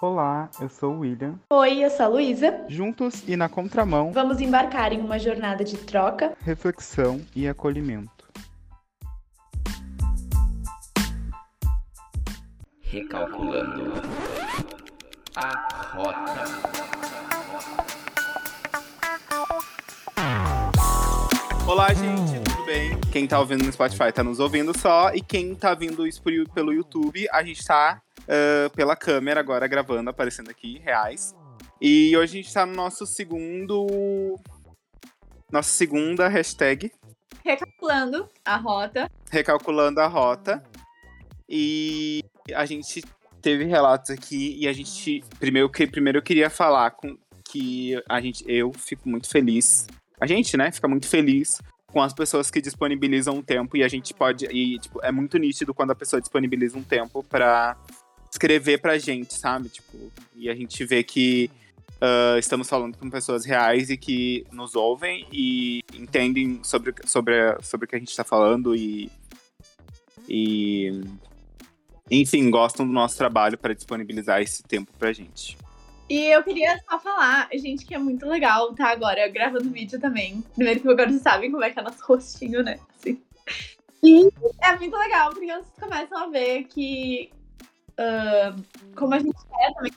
Olá, eu sou o William. Oi, eu sou a Luísa. Juntos e na contramão, Vamos embarcar em uma jornada de troca. reflexão e acolhimento. Recalculando a rota. Olá, gente, tudo bem? Quem tá ouvindo no Spotify tá nos ouvindo só. E quem tá vindo isso pelo YouTube, a gente tá ah, pela câmera agora gravando, aparecendo aqui, reais. E hoje a gente tá no nosso segundo. Nossa segunda hashtag, Recalculando a rota. recalculando a rota. E a gente teve relatos aqui e a gente. Primeiro, que- primeiro eu queria falar com que a gente, eu fico muito feliz. A gente, né, fica muito feliz com as pessoas que disponibilizam um tempo e a gente pode. E, tipo, é muito nítido quando a pessoa disponibiliza um tempo pra escrever pra gente, sabe? Tipo, e a gente vê que ah, estamos falando com pessoas reais e que nos ouvem e entendem sobre, sobre, sobre o que a gente tá falando e. E. Enfim, gostam do nosso trabalho para disponibilizar esse tempo pra gente. E eu queria só falar, gente, que é muito legal tá agora gravando vídeo também. Primeiro que agora vocês sabem como é que é nosso rostinho, né? Assim. E é muito legal, porque vocês começam a ver que. Como a gente é também.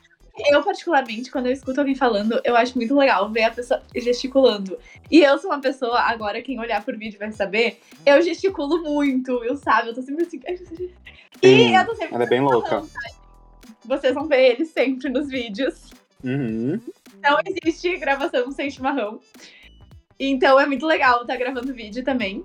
Eu, particularmente, quando eu escuto alguém falando, eu acho muito legal ver a pessoa gesticulando. E eu sou uma pessoa, agora quem olhar por vídeo vai saber, eu gesticulo muito, eu sabe? Eu tô sempre assim. E eu tô sempre. Ela é bem louca. Vocês vão ver ele sempre nos vídeos. Uhum. Não existe gravação sem chimarrão. Então é muito legal estar gravando vídeo também.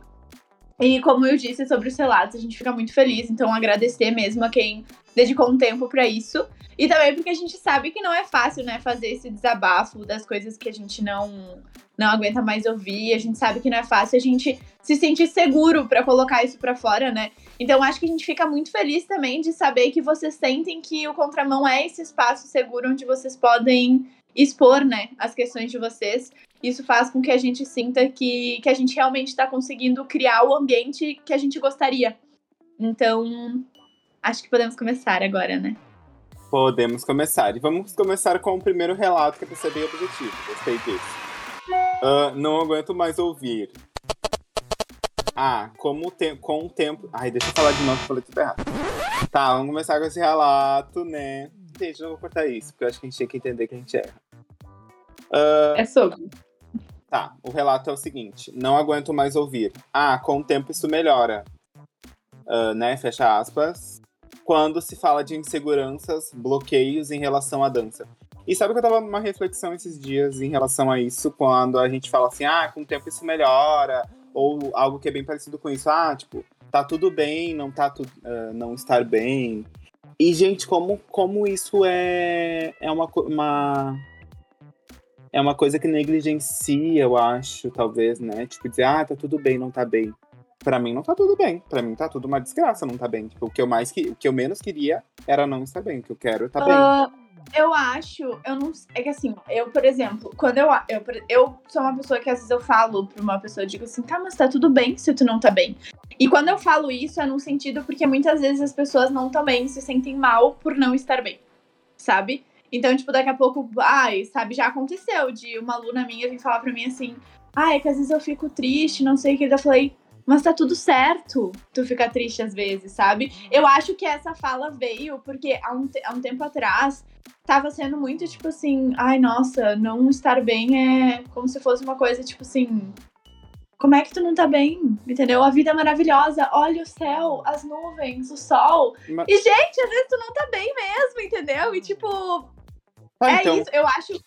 E como eu disse sobre os relatos, a gente fica muito feliz. Então agradecer mesmo a quem dedicou um tempo pra isso. E também porque a gente sabe que não é fácil, né, fazer esse desabafo das coisas que a gente não não aguenta mais ouvir. A gente sabe que não é fácil a gente se sentir seguro pra colocar isso pra fora, né? Então acho que a gente fica muito feliz também de saber que vocês sentem que o contramão é esse espaço seguro onde vocês podem expor, né, as questões de vocês. Isso faz com que a gente sinta que, que a gente realmente está conseguindo criar o ambiente que a gente gostaria. Então, acho que podemos começar agora, né? Podemos começar. E vamos começar com o primeiro relato, que é pra ser bem objetivo. Gostei disso. Ah, não aguento mais ouvir. Ah, como o te com o tempo. Ai, deixa eu falar de novo, que eu falei tudo errado. Tá, vamos começar com esse relato, né? Gente, eu não vou cortar isso, porque eu acho que a gente tinha que entender que a gente erra. Ah, É sobre. Tá, o relato é o seguinte: não aguento mais ouvir. Ah, com o tempo isso melhora. Ah, né? Fecha aspas. Quando se fala de inseguranças, bloqueios em relação à dança. E sabe que eu tava numa reflexão esses dias em relação a isso, quando a gente fala assim, ah, com o tempo isso melhora, ou algo que é bem parecido com isso, ah, tipo, tá tudo bem, não tá ah, não estar bem. E, gente, como, como isso é, é uma, uma, é uma coisa que negligencia, eu acho, talvez, né? Tipo, dizer, ah, tá tudo bem, não tá bem. Pra mim não tá tudo bem. Pra mim tá tudo uma desgraça, não tá bem. Tipo, o que eu mais que, o que eu menos queria era não estar bem. O que eu quero é tá bem. Ah, eu acho, eu não É que assim, eu, por exemplo, quando eu, eu. Eu sou uma pessoa que às vezes eu falo pra uma pessoa, eu digo assim, tá, mas tá tudo bem se tu não tá bem. E quando eu falo isso, é num sentido porque muitas vezes as pessoas não bem, se sentem mal por não estar bem, sabe? Então, tipo, daqui a pouco, ai, sabe, já aconteceu de uma aluna minha vir falar pra mim assim, ai, é que às vezes eu fico triste, não sei o que. Eu falei, mas tá tudo certo tu ficar triste às vezes, sabe? Eu acho que essa fala veio porque há um, há um tempo atrás tava sendo muito tipo assim, ai nossa, não estar bem é como se fosse uma coisa tipo assim. Como é que tu não tá bem? Entendeu? A vida é maravilhosa. Olha o céu, as nuvens, o sol. Mas- E, gente, às vezes tu não tá bem mesmo, entendeu? E, tipo, Ah, é então, isso. Eu acho,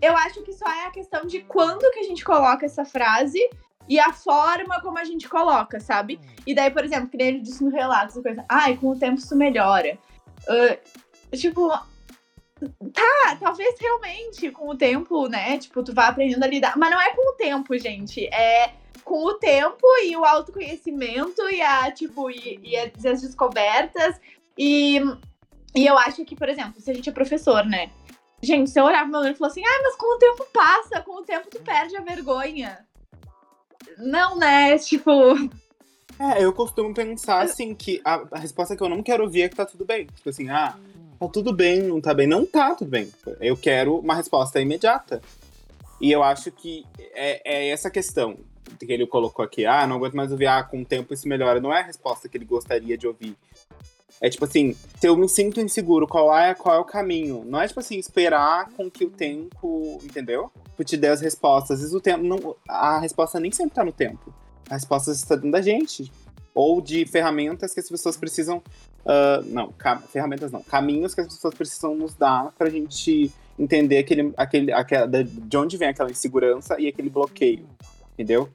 eu acho que só é a questão de quando que a gente coloca essa frase e a forma como a gente coloca, sabe? E daí, por exemplo, que nem ele disse no relato, essa coisa, ai, com o tempo isso melhora. Ah, tipo, tá, talvez realmente com o tempo, né? Tipo, tu vai aprendendo a lidar. Mas não é com o tempo, gente. É com o tempo e o autoconhecimento e a, tipo, e, e as as descobertas. E, e eu acho que, por exemplo, se a gente é professor, né? Gente, se eu olhar pro meu aluno e falar assim, ah, mas com o tempo passa, com o tempo tu perde a vergonha. Não, né? Tipo, É, eu costumo pensar assim que a, a resposta que eu não quero ouvir é que tá tudo bem. Tipo assim, ah, tá tudo bem, não tá bem. Não tá tudo bem. Eu quero uma resposta imediata. E eu acho que é, é essa questão que ele colocou aqui. Ah, não aguento mais ouvir, ah, com o tempo isso melhora. Não é a resposta que ele gostaria de ouvir. É tipo assim, se eu me sinto inseguro, qual é, qual é o caminho? Não é tipo assim, esperar com que o tempo, entendeu? Que te dê as respostas. Às vezes o tempo não. A resposta nem sempre tá no tempo. A resposta está dentro da gente. Ou de ferramentas que as pessoas precisam. Uh, não, ferramentas não. Caminhos que as pessoas precisam nos dar pra gente entender aquele, aquele, aquele, de onde vem aquela insegurança e aquele bloqueio. Entendeu?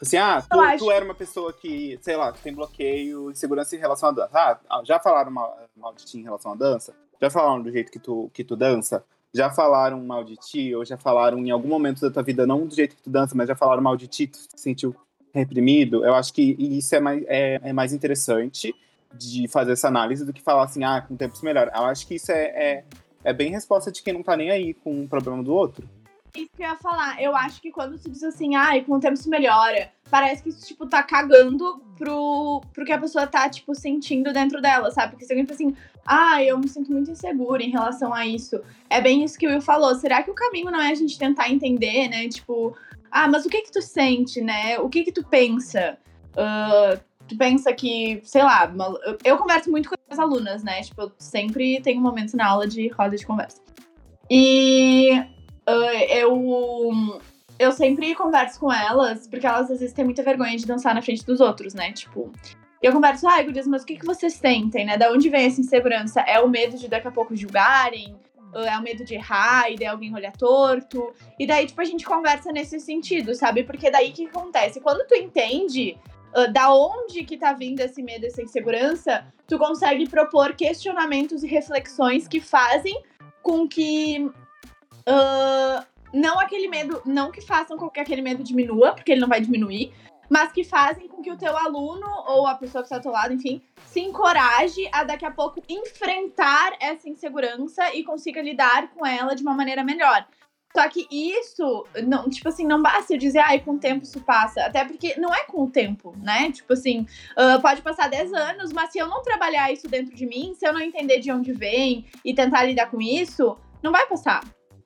Assim, ah, tu, tu, era uma pessoa que, sei lá, que tem bloqueio, insegurança em relação à dança. Ah, já falaram mal, mal de ti em relação à dança? Já falaram do jeito que tu, que tu dança? Já falaram mal de ti? Ou já falaram em algum momento da tua vida, não do jeito que tu dança, mas já falaram mal de ti, tu se sentiu reprimido? Eu acho que isso é mais, é, é mais interessante de fazer essa análise do que falar assim, ah, com o tempo isso melhora. Eu acho que isso é, é, é bem resposta de quem não tá nem aí com o problema do outro. Isso que eu ia falar. Eu acho que quando tu diz assim, ah, com o tempo se melhora, parece que isso, tipo, tá cagando pro, pro que a pessoa tá, tipo, sentindo dentro dela, sabe? Porque se alguém fala assim, ah, eu me sinto muito insegura em relação a isso. É bem isso que o Will falou. Será que o caminho não é a gente tentar entender, né? Tipo, ah, mas o que que tu sente, né? O que que tu pensa? Uh, tu pensa que, sei lá, eu converso muito com as alunas, né? Tipo, eu sempre tenho momentos na aula de roda de conversa. E eu eu sempre converso com elas, porque elas às vezes têm muita vergonha de dançar na frente dos outros, né? Tipo, eu converso, ai, ah, mas o que, que vocês sentem, né? Da onde vem essa insegurança? É o medo de daqui a pouco julgarem? É o medo de errar e de alguém olhar torto? E daí, tipo, a gente conversa nesse sentido, sabe? Porque daí que acontece? Quando tu entende uh, da onde que tá vindo esse medo, essa insegurança, tu consegue propor questionamentos e reflexões que fazem com que Uh, não aquele medo, não que façam com que aquele medo diminua, porque ele não vai diminuir, mas que fazem com que o teu aluno ou a pessoa que está ao teu lado, enfim, se encoraje a daqui a pouco enfrentar essa insegurança e consiga lidar com ela de uma maneira melhor. Só que isso, não, tipo assim, não basta eu dizer, ai, com o tempo isso passa. Até porque não é com o tempo, né? Tipo assim, uh, pode passar 10 anos, mas se eu não trabalhar isso dentro de mim, se eu não entender de onde vem e tentar lidar com isso, não vai passar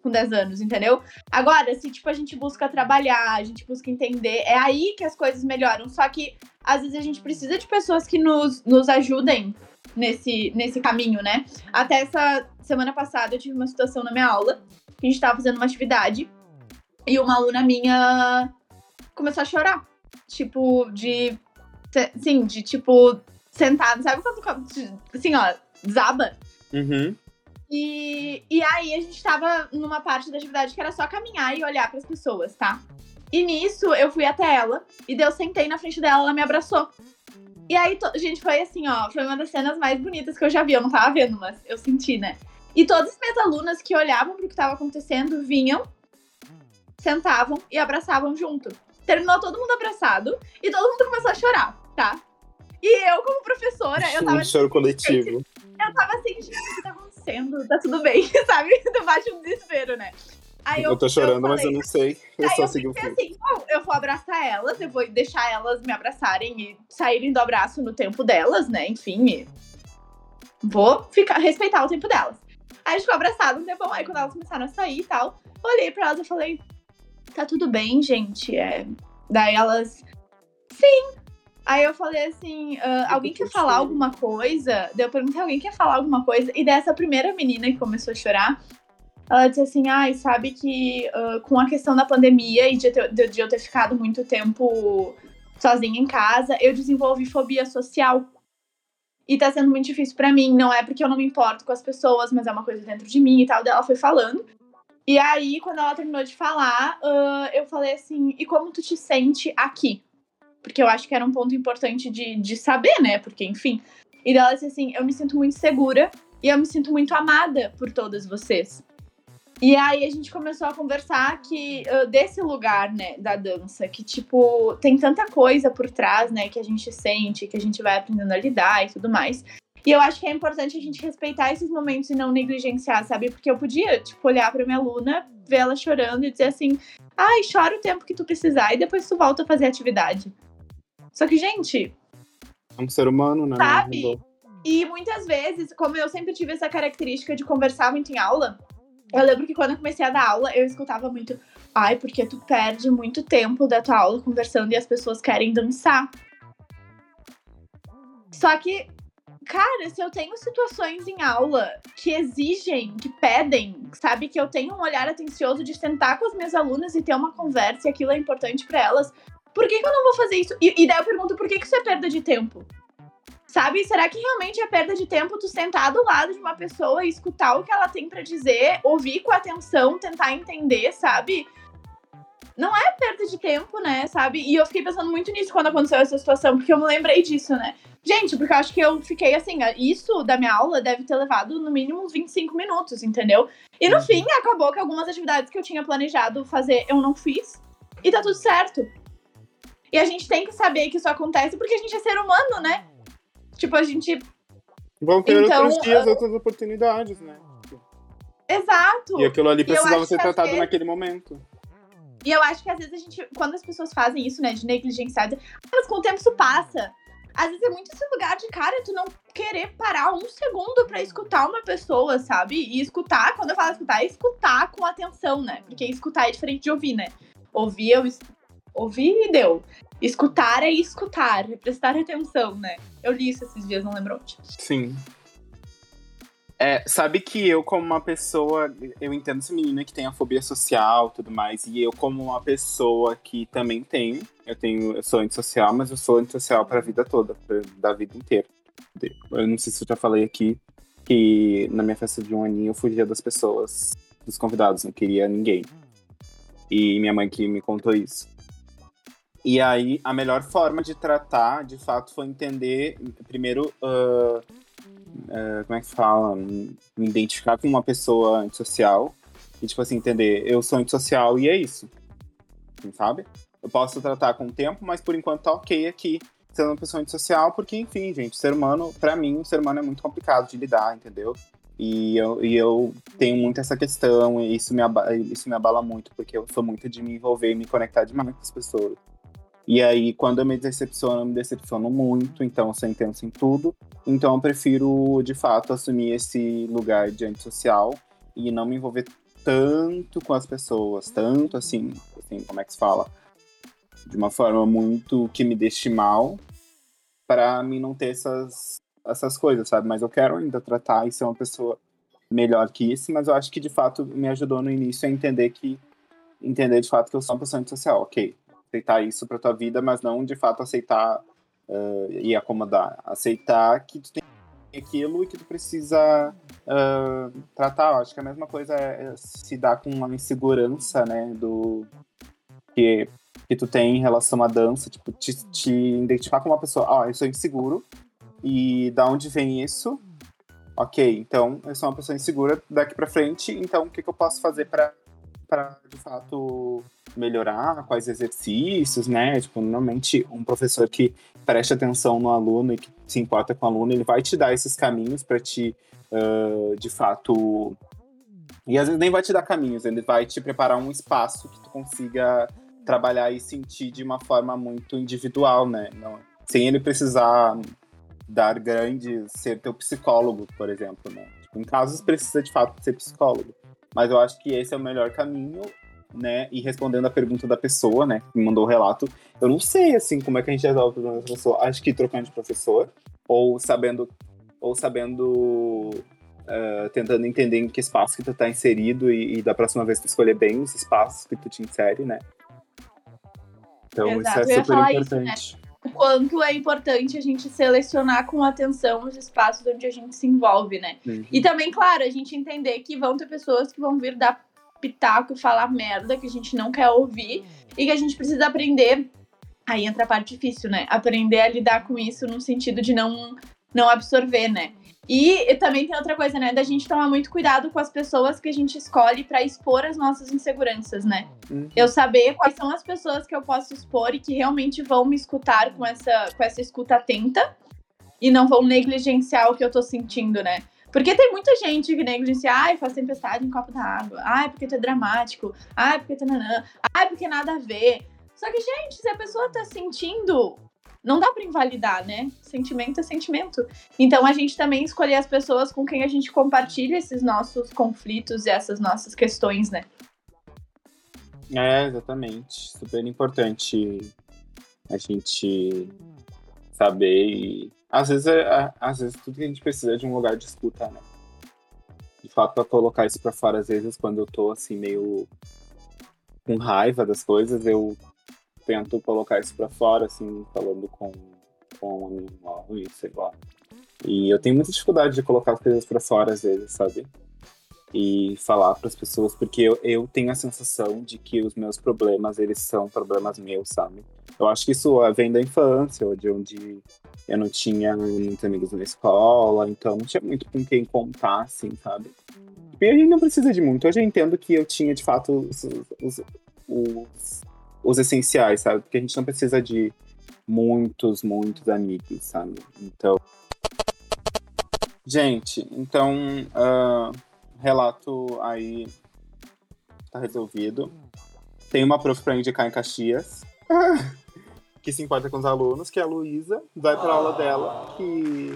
com 10 anos, entendeu? Agora, se tipo a gente busca trabalhar, a gente busca entender, é aí que as coisas melhoram. Só que às vezes a gente precisa de pessoas que nos, nos ajudem nesse, nesse caminho, né? Até essa semana passada eu tive uma situação na minha aula, a gente tava fazendo uma atividade e uma aluna minha começou a chorar. Tipo, de. Sim, de tipo, sentada, sabe quando. Assim, ó, desaba? Uhum. E, e aí a gente tava numa parte da atividade que era só caminhar e olhar para as pessoas, tá? E nisso eu fui até ela e daí eu sentei na frente dela, ela me abraçou. E aí, gente, foi assim, ó, foi uma das cenas mais bonitas que eu já vi. Eu não tava vendo, mas eu senti, né? E todas as minhas alunas que olhavam pro que tava acontecendo vinham, sentavam e abraçavam junto. Terminou todo mundo abraçado e todo mundo começou a chorar, tá? E eu, como professora, eu tava. Um choro coletivo. Eu tava assim, gente, o que tá acontecendo? Tá tudo bem, sabe? Tu bate um desespero, né? Aí eu, eu tô chorando, eu falei, mas eu não sei. Eu só sigo o assim, bom, eu vou abraçar elas, eu vou deixar elas me abraçarem e saírem do abraço no tempo delas, né? Enfim, vou ficar, respeitar o tempo delas. Aí a gente ficou abraçado um tempão, aí quando elas começaram a sair e tal, olhei pra elas e falei, tá tudo bem, gente? É... Daí elas, sim, Aí eu falei assim: uh, alguém quer falar alguma coisa? Daí eu perguntei: alguém quer falar alguma coisa? E dessa primeira menina que começou a chorar, ela disse assim: ai, sabe que uh, com a questão da pandemia e de, ter, de, eu ter ficado muito tempo sozinha em casa, eu desenvolvi fobia social. E tá sendo muito difícil para mim. Não é porque eu não me importo com as pessoas, mas é uma coisa dentro de mim e tal. Daí ela foi falando. E aí, quando ela terminou de falar, uh, eu falei assim: e como tu te sente aqui? Porque eu acho que era um ponto importante de, de saber, né? Porque, enfim. E ela disse assim: eu me sinto muito segura e eu me sinto muito amada por todas vocês. E aí a gente começou a conversar que desse lugar, né, da dança, que tipo, tem tanta coisa por trás, né, que a gente sente, que a gente vai aprendendo a lidar e tudo mais. E eu acho que é importante a gente respeitar esses momentos e não negligenciar, sabe? Porque eu podia, tipo, olhar pra minha aluna, ver ela chorando e dizer assim: ai, chora o tempo que tu precisar e depois tu volta a fazer atividade. Só que, gente. É um ser humano, né? Sabe? E muitas vezes, como eu sempre tive essa característica de conversar muito em aula, eu lembro que quando eu comecei a dar aula, eu escutava muito, ai, porque tu perde muito tempo da tua aula conversando e as pessoas querem dançar. Só que, cara, se eu tenho situações em aula que exigem, que pedem, sabe, que eu tenho um olhar atencioso de sentar com as minhas alunas e ter uma conversa e aquilo é importante para elas, por que, que, eu não vou fazer isso? E, e daí eu pergunto, por que, que isso é perda de tempo? Sabe? Será que realmente é perda de tempo tu sentar do lado de uma pessoa e escutar o que ela tem para dizer, ouvir com atenção, tentar entender, sabe? Não é perda de tempo, né, sabe? E eu fiquei pensando muito nisso quando aconteceu essa situação, porque eu me lembrei disso, né? Gente, porque eu acho que eu fiquei assim, isso da minha aula deve ter levado no mínimo uns 25 minutos, entendeu? E no uhum. fim, acabou que algumas atividades que eu tinha planejado fazer eu não fiz. E tá tudo certo. E a gente tem que saber que isso acontece porque a gente é ser humano, né? Tipo, a gente. Vão ter então, outros dias, uh... outras oportunidades, né? Exato. E aquilo ali precisava ser tratado vezes... naquele momento. E eu acho que às vezes a gente, quando as pessoas fazem isso, né, de negligenciar, mas com o tempo isso passa. Às vezes é muito esse lugar de cara, tu não querer parar um segundo para escutar uma pessoa, sabe? E escutar, quando eu falo escutar, é escutar com atenção, né? Porque escutar é diferente de ouvir, né? Ouvir, eu ouvir e deu. Escutar é escutar, é prestar atenção, né? Eu li isso esses dias, não lembro onde. Sim. É, sabe que eu, como uma pessoa, eu entendo essa menina que tem a fobia social tudo mais, e eu, como uma pessoa que também tenho, eu tenho, eu sou antissocial, mas eu sou antissocial pra vida toda, pra, da vida inteira. Eu não sei se eu já falei aqui que na minha festa de um aninho eu fugia das pessoas, dos convidados, não queria ninguém. E minha mãe que me contou isso. E aí, a melhor forma de tratar, de fato, foi entender, primeiro, uh, uh, como é que fala? Me identificar com uma pessoa antissocial. E, tipo assim, entender, eu sou antissocial e é isso. Sabe? Eu posso tratar com o tempo, mas por enquanto tá ok aqui, sendo uma pessoa antissocial, porque, enfim, gente, ser humano, para mim, ser humano é muito complicado de lidar, entendeu? E eu, e eu tenho muito essa questão, e isso me, abala, isso me abala muito, porque eu sou muito de me envolver e me conectar demais com as pessoas. E aí, quando eu me decepciono, eu me decepciono muito, então eu sou intenso em tudo. Então eu prefiro, de fato, assumir esse lugar de antissocial e não me envolver tanto com as pessoas, tanto assim, assim, como é que se fala? De uma forma muito que me deixe mal, para mim não ter essas, essas coisas, sabe? Mas eu quero ainda tratar e ser uma pessoa melhor que isso, mas eu acho que de fato me ajudou no início a entender que entender de fato que eu sou uma pessoa antissocial, ok aceitar isso para tua vida, mas não de fato aceitar uh, e acomodar. Aceitar que tu tem aquilo e que tu precisa uh, tratar. Eu acho que a mesma coisa é, é se dar com uma insegurança, né, do que, que tu tem em relação à dança, tipo, te, te identificar com uma pessoa, ó, oh, eu sou inseguro, e da onde vem isso? Ok, então eu sou uma pessoa insegura daqui para frente, então o que, que eu posso fazer para para de fato melhorar, quais exercícios, né? Tipo, normalmente um professor que preste atenção no aluno e que se importa com o aluno, ele vai te dar esses caminhos para te, uh, de fato, e às vezes nem vai te dar caminhos, ele vai te preparar um espaço que tu consiga trabalhar e sentir de uma forma muito individual, né? Não, sem ele precisar dar grandes, ser teu psicólogo, por exemplo, né? Tipo, em casos precisa de fato ser psicólogo. Mas eu acho que esse é o melhor caminho, né? E respondendo a pergunta da pessoa, né, que me mandou o relato, eu não sei, assim, como é que a gente resolve o problema da pessoa. Acho que trocando de professor, ou sabendo, ou sabendo, uh, tentando entender em que espaço que tu tá inserido e, e, da próxima vez tu escolher bem os espaços que tu te insere, né? Então Exato. isso é super importante. Isso, né? O quanto é importante a gente selecionar com atenção os espaços onde a gente se envolve, né? Uhum. E também, claro, a gente entender que vão ter pessoas que vão vir dar pitaco e falar merda que a gente não quer ouvir e que a gente precisa aprender. Aí entra a parte difícil, né? Aprender a lidar com isso no sentido de não, não absorver, né? E, também tem outra coisa, né? Da gente tomar muito cuidado com as pessoas que a gente escolhe para expor as nossas inseguranças, né? Uhum. Eu saber quais são as pessoas que eu posso expor e que realmente vão me escutar com essa, com essa escuta atenta e não vão negligenciar o que eu tô sentindo, né? Porque tem muita gente que negligencia, ai, faz tempestade em copo d'água, ai, porque tu é dramático, ai, porque tu nanã, ai, porque nada a ver. Só que, gente, se a pessoa tá sentindo não dá para invalidar, né? Sentimento é sentimento. Então a gente também escolher as pessoas com quem a gente compartilha esses nossos conflitos e essas nossas questões, né? É, exatamente. Super importante a gente saber e às vezes, é, às vezes tudo que a gente precisa é de um lugar de escuta, né? De fato, pra colocar isso pra fora, às vezes, quando eu tô assim, meio com raiva das coisas, eu tento colocar isso pra fora, assim, falando com, com a minha irmã e. E eu tenho muita dificuldade de colocar as coisas pra fora, às vezes, sabe? E falar para as pessoas, porque eu, eu tenho a sensação de que os meus problemas, eles são problemas meus, sabe? Eu acho que isso vem da infância, de onde eu não tinha muitos amigos na escola, então não tinha muito com quem contar, assim, sabe? E a gente não precisa de muito. Hoje eu entendo que eu tinha, de fato, os, os, os os essenciais, sabe? Porque a gente não precisa de muitos, muitos amigos, sabe? Então. Gente, então. Uh, relato aí tá resolvido. Tem uma prof pra indicar em Caxias. que se importa com os alunos, que é a Luísa. Vai pra aula dela, que.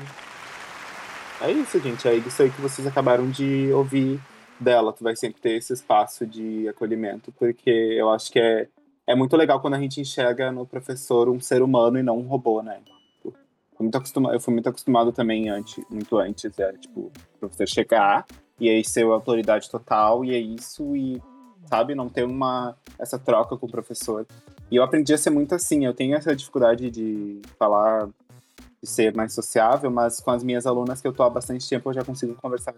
É isso, gente. É isso aí que vocês acabaram de ouvir dela. Tu vai sempre ter esse espaço de acolhimento, porque eu acho que é é muito legal quando a gente enxerga no professor um ser humano e não um robô, né? Tipo, fui muito acostumado, eu fui muito acostumado também antes, muito antes, é tipo, o professor chegar e aí ser a autoridade total e é isso e sabe, não ter uma essa troca com o professor. E eu aprendi a ser muito assim, eu tenho essa dificuldade de falar de ser mais sociável, mas com as minhas alunas que eu tô há bastante tempo eu já consigo conversar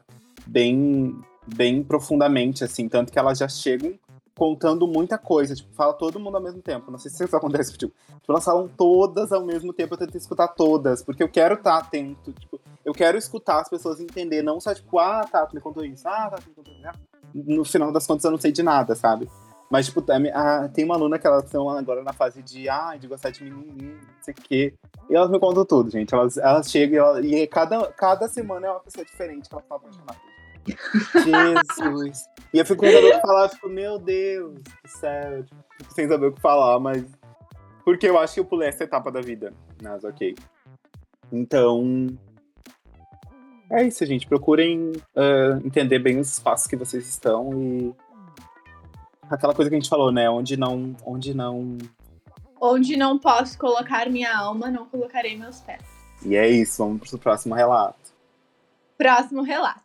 bem bem profundamente assim, tanto que elas já chegam contando muita coisa, tipo, fala todo mundo ao mesmo tempo. Não sei se isso acontece tipo, tipo, elas falam todas ao mesmo tempo, eu tento escutar todas, porque eu quero estar tá atento, tipo, eu quero escutar as pessoas entender, não só tipo, ah, tá, tu me contou isso, ah, tá, tu me contou isso. No final das contas eu não sei de nada, sabe? Mas, tipo, a, tem uma aluna que elas estão agora na fase de, ah, de gostar de menininho, não sei o quê. E elas me contam tudo, gente. Elas, elas chegam e, elas, e cada, cada semana é uma pessoa diferente que elas estão apaixonadas. Jesus. E eu fico com o falar, fico, meu Deus, que sério, tipo, sem saber o que falar, mas. Porque eu acho que eu pulei essa etapa da vida. Mas ok. Então. É isso, gente. Procurem uh, entender bem os espaços que vocês estão e. Aquela coisa que a gente falou, né? Onde não. Onde não. Onde não posso colocar minha alma, não colocarei meus pés. E é isso, vamos pro próximo relato. Próximo relato.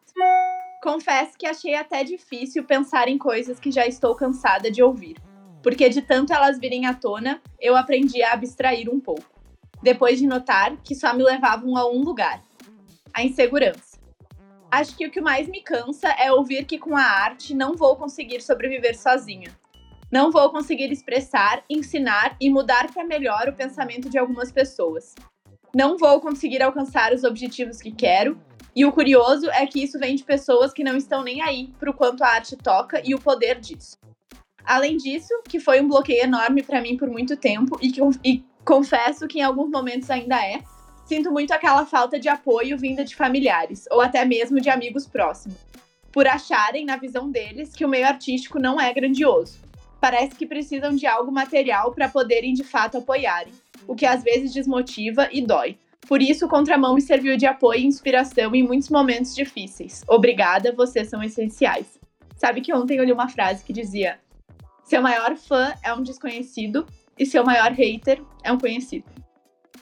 Confesso que achei até difícil pensar em coisas que já estou cansada de ouvir, porque de tanto elas virem à tona, eu aprendi a abstrair um pouco, depois de notar que só me levavam a um lugar: a insegurança. Acho que o que mais me cansa é ouvir que com a arte não vou conseguir sobreviver sozinha. Não vou conseguir expressar, ensinar e mudar para melhor o pensamento de algumas pessoas. Não vou conseguir alcançar os objetivos que quero e o curioso é que isso vem de pessoas que não estão nem aí pro quanto a arte toca e o poder disso. Além disso, que foi um bloqueio enorme para mim por muito tempo e que e confesso que em alguns momentos ainda é, sinto muito aquela falta de apoio vinda de familiares ou até mesmo de amigos próximos, por acharem na visão deles que o meio artístico não é grandioso. Parece que precisam de algo material para poderem de fato apoiarem, o que às vezes desmotiva e dói por isso, o Contramão me serviu de apoio e inspiração em muitos momentos difíceis. Obrigada, vocês são essenciais. Sabe que ontem eu li uma frase que dizia: Seu maior fã é um desconhecido e seu maior hater é um conhecido.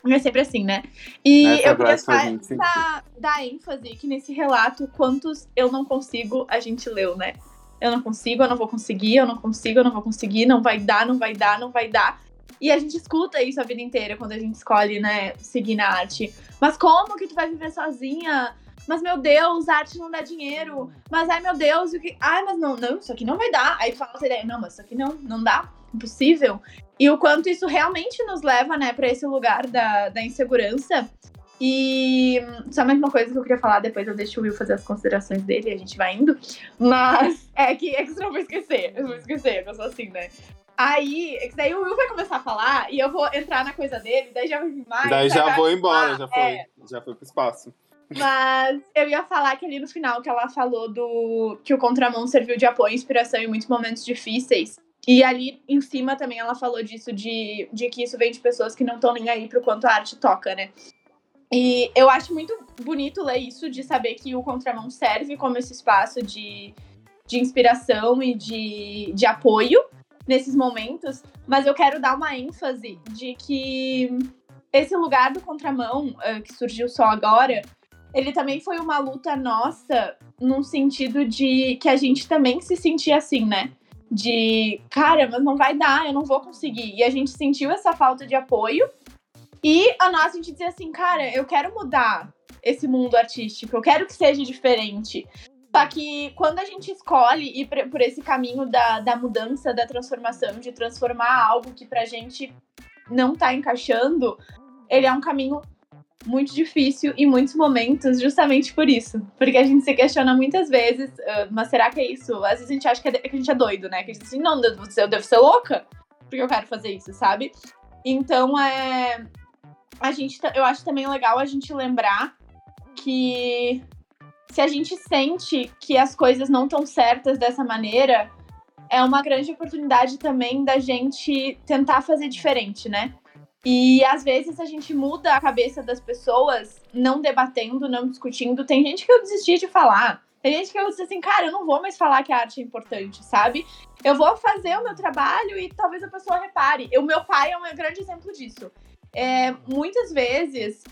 É sempre assim, né? E Nessa eu queria dar, dar ênfase que nesse relato, quantos eu não consigo, a gente leu, né? Eu não consigo, eu não vou conseguir, eu não consigo, eu não vou conseguir, não vai dar, não vai dar, não vai dar. E a gente escuta isso a vida inteira quando a gente escolhe, né, seguir na arte. Mas como que tu vai viver sozinha? Mas meu Deus, arte não dá dinheiro. Mas ai meu Deus, o que. Ai, mas não, não, isso aqui não vai dar. Aí fala essa ideia, não, mas isso aqui não, não dá. Impossível. E o quanto isso realmente nos leva, né, para esse lugar da, da insegurança. E só mais uma coisa que eu queria falar, depois eu deixo o Will fazer as considerações dele e a gente vai indo. Mas é que, é que eu não vou esquecer. Eu vou esquecer, eu sou assim, né? Aí, que daí o Will vai começar a falar e eu vou entrar na coisa dele, daí já vai vir mais. Daí já vou embora, já foi. É. Já foi pro espaço. Mas eu ia falar que ali no final que ela falou do que o contramão serviu de apoio e inspiração em muitos momentos difíceis. e ali em cima também ela falou disso, de, de que isso vem de pessoas que não estão nem aí pro quanto a arte toca, né? E eu acho muito bonito ler isso, de saber que o Contramão serve como esse espaço de, de inspiração e de, de apoio nesses momentos, mas eu quero dar uma ênfase de que esse lugar do Contramão, uh, que surgiu só agora, ele também foi uma luta nossa, num sentido de que a gente também se sentia assim, né? De, cara, mas não vai dar, eu não vou conseguir. E a gente sentiu essa falta de apoio e a nossa, a gente dizia assim, cara, eu quero mudar esse mundo artístico, eu quero que seja diferente. Só que quando a gente escolhe ir por esse caminho da, da mudança, da transformação, de transformar algo que pra gente não tá encaixando, ele é um caminho muito difícil em muitos momentos, justamente por isso. Porque a gente se questiona muitas vezes, uh, mas será que é isso? Às vezes a gente acha que, é, que a gente é doido, né? Que a gente diz assim, não, eu devo ser louca, porque eu quero fazer isso, sabe? Então, é, a gente, eu acho também legal a gente lembrar que se a gente sente que as coisas não estão certas dessa maneira, é uma grande oportunidade também da gente tentar fazer diferente, né? E às vezes a gente muda a cabeça das pessoas não debatendo, não discutindo. Tem gente que eu desisti de falar. Tem gente que eu disse assim, cara, eu não vou mais falar que a arte é importante, sabe? Eu vou fazer o meu trabalho e talvez a pessoa repare. O meu pai é um grande exemplo disso é, muitas vezes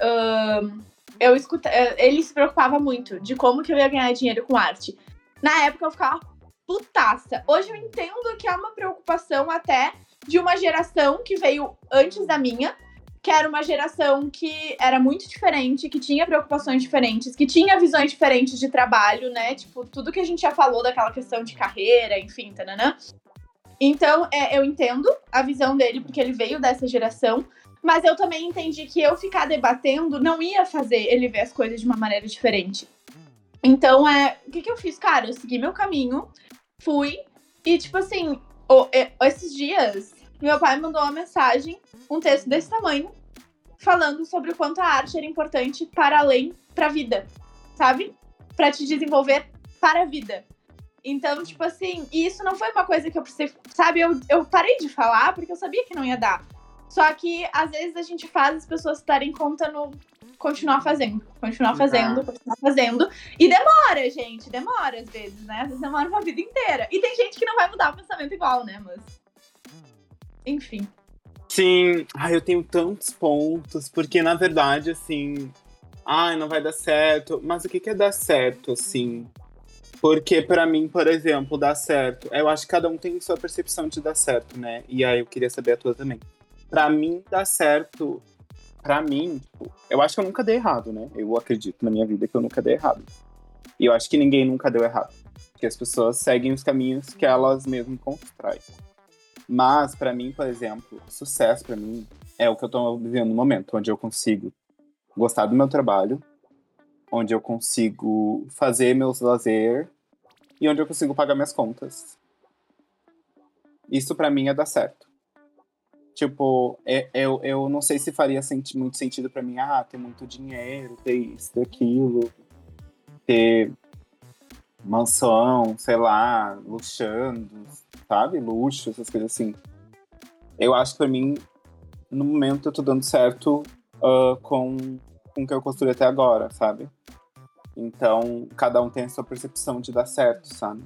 eu escuta, ele se preocupava muito de como que eu ia ganhar dinheiro com arte. Na época eu ficava putaça. Hoje eu entendo que é uma preocupação até de uma geração que veio antes da minha, que era uma geração que era muito diferente, que tinha preocupações diferentes, que tinha visões diferentes de trabalho, né? Tipo, tudo que a gente já falou daquela questão de carreira, enfim, tananã. Então, é, eu entendo a visão dele, porque ele veio dessa geração, mas eu também entendi que eu ficar debatendo não ia fazer ele ver as coisas de uma maneira diferente. Então, é, o que, que eu fiz? Cara, eu segui meu caminho, fui, e tipo assim, o, esses dias, meu pai mandou uma mensagem, um texto desse tamanho, falando sobre o quanto a arte era importante para além, para a vida, sabe? Para te desenvolver para a vida. Então, tipo assim, isso não foi uma coisa que eu precisei, sabe? Eu, eu parei de falar porque eu sabia que não ia dar. Só que às vezes a gente faz as pessoas estarem conta no continuar fazendo, continuar fazendo, continuar fazendo. E demora, gente, demora às vezes, né? Às vezes demora uma vida inteira. E tem gente que não vai mudar o pensamento igual, né? Mas. Enfim. Sim, ai, eu tenho tantos pontos, porque na verdade, assim. Ai, não vai dar certo. Mas o que, que é dar certo, assim? Porque para mim, por exemplo, dar certo. Eu acho que cada um tem sua percepção de dar certo, né? E aí eu queria saber a tua também para mim dá certo. Para mim, tipo, eu acho que eu nunca dei errado, né? Eu acredito na minha vida que eu nunca dei errado. E eu acho que ninguém nunca deu errado. Porque as pessoas seguem os caminhos que elas mesmas constroem. Mas, para mim, por exemplo, sucesso para mim é o que eu tô vivendo no momento, onde eu consigo gostar do meu trabalho, onde eu consigo fazer meus lazer e onde eu consigo pagar minhas contas. Isso para mim é dar certo. Tipo, é, eu, eu não sei se faria senti muito sentido para mim, ah, ter muito dinheiro, ter isso, ter aquilo, ter mansão, sei lá, luxando, sabe? Luxo, essas coisas assim. Eu acho que pra mim, no momento, eu tô dando certo uh, com, com o que eu construí até agora, sabe? Então, cada um tem a sua percepção de dar certo, sabe?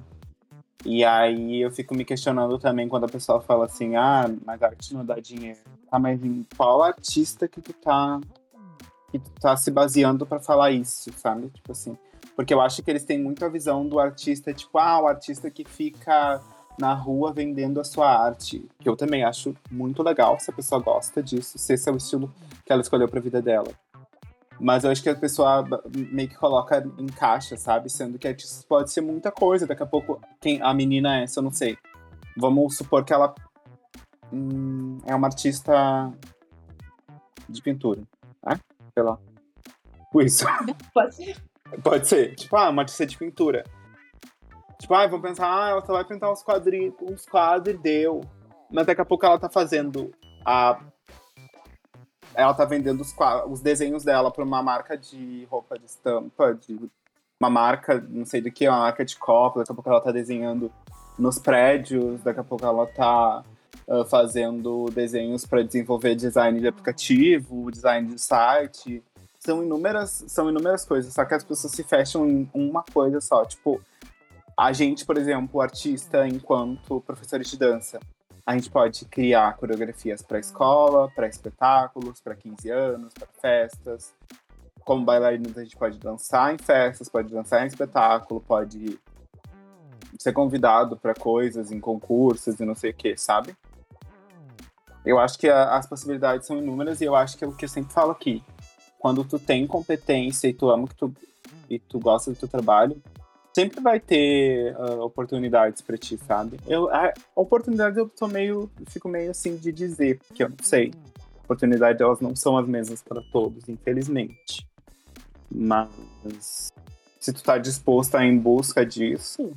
E aí eu fico me questionando também quando a pessoa fala assim, ah, mas a arte não dá dinheiro. Tá, mas em qual artista que tu tá, que tu tá se baseando para falar isso, sabe? Tipo assim. Porque eu acho que eles têm muito a visão do artista, tipo, ah, o artista que fica na rua vendendo a sua arte. Que eu também acho muito legal se a pessoa gosta disso, se esse é o estilo que ela escolheu pra vida dela. Mas eu acho que a pessoa meio que coloca em caixa, sabe? Sendo que artista pode ser muita coisa. Daqui a pouco, quem a menina é eu não sei. Vamos supor que ela hum, é uma artista de pintura, né? Sei lá. Isso. Pode ser. Pode ser. Tipo, ah, uma artista de pintura. Tipo, ah, vamos pensar, ah, ela só vai pintar uns quadrinhos, uns quadros e deu. Mas daqui a pouco ela tá fazendo a ela tá vendendo os, os desenhos dela para uma marca de roupa de estampa, de uma marca, não sei do que, uma marca de copo, daqui a pouco ela tá desenhando nos prédios, daqui a pouco ela tá uh, fazendo desenhos para desenvolver design de aplicativo, design de site. São inúmeras, são inúmeras coisas, só que as pessoas se fecham em uma coisa só. Tipo, a gente, por exemplo, artista, enquanto professores de dança, a gente pode criar coreografias para escola, para espetáculos, para 15 anos, para festas. Como bailarinos, a gente pode dançar em festas, pode dançar em espetáculo, pode ser convidado para coisas, em concursos e não sei o que, sabe? Eu acho que a, as possibilidades são inúmeras e eu acho que é o que eu sempre falo aqui. Quando tu tem competência e tu ama que tu, e tu gosta do teu trabalho, sempre vai ter uh, oportunidades para ti, sabe? Eu, a, oportunidades eu tô meio, fico meio assim de dizer, porque eu não sei. Oportunidades elas não são as mesmas para todos, infelizmente. Mas se tu tá disposto a ir em busca disso,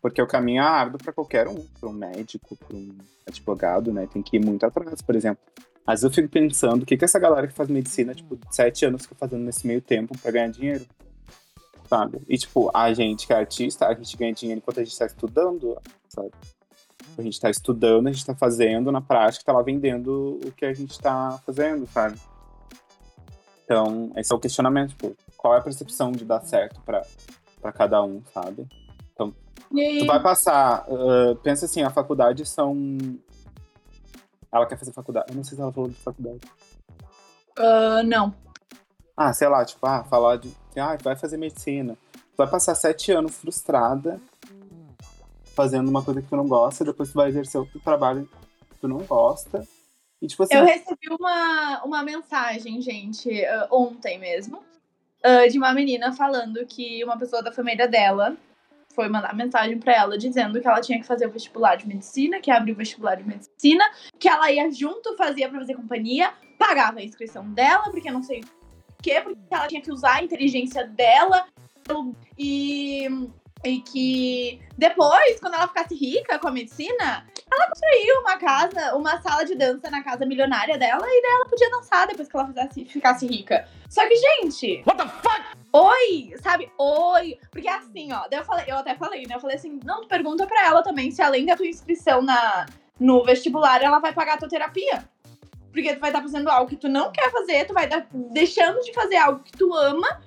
porque o caminho é árduo para qualquer um, para um médico, para um advogado, né? Tem que ir muito atrás, por exemplo. Às vezes eu fico pensando, o que que essa galera que faz medicina, tipo, sete anos fica fazendo nesse meio tempo para ganhar dinheiro? Sabe? E, tipo, a gente que é artista, a gente ganha dinheiro enquanto a gente tá estudando, sabe? A gente tá estudando, a gente tá fazendo na prática, tá lá vendendo o que a gente tá fazendo, sabe? Então, esse é o questionamento, tipo, qual é a percepção de dar certo pra, pra cada um, sabe? Então, tu vai passar, uh, pensa assim, a faculdade são... Ela quer fazer faculdade, eu não sei se ela falou de faculdade. Uh, não. Ah, sei lá, tipo, ah, falar de ah, vai fazer medicina. Tu vai passar sete anos frustrada, fazendo uma coisa que tu não gosta, depois tu vai exercer outro trabalho que tu não gosta. E, tipo, assim, Eu recebi uma, uma mensagem, gente, uh, ontem mesmo, uh, de uma menina falando que uma pessoa da família dela foi mandar mensagem para ela dizendo que ela tinha que fazer o vestibular de medicina, que abriu o vestibular de medicina, que ela ia junto, fazia para fazer companhia, pagava a inscrição dela, porque não sei quê? Porque ela tinha que usar a inteligência dela e, e que depois, quando ela ficasse rica com a medicina, ela construiu uma casa, uma sala de dança na casa milionária dela e daí ela podia dançar depois que ela fizesse, ficasse rica. Só que, gente. What the fuck? Oi, sabe? Oi. Porque assim, ó, eu, falei, eu até falei, né? Eu falei assim, não, pergunta pra ela também se além da tua inscrição na, no vestibular, ela vai pagar a tua terapia. Porque tu vai estar fazendo algo que tu não quer fazer, tu vai estar deixando de fazer algo que tu ama.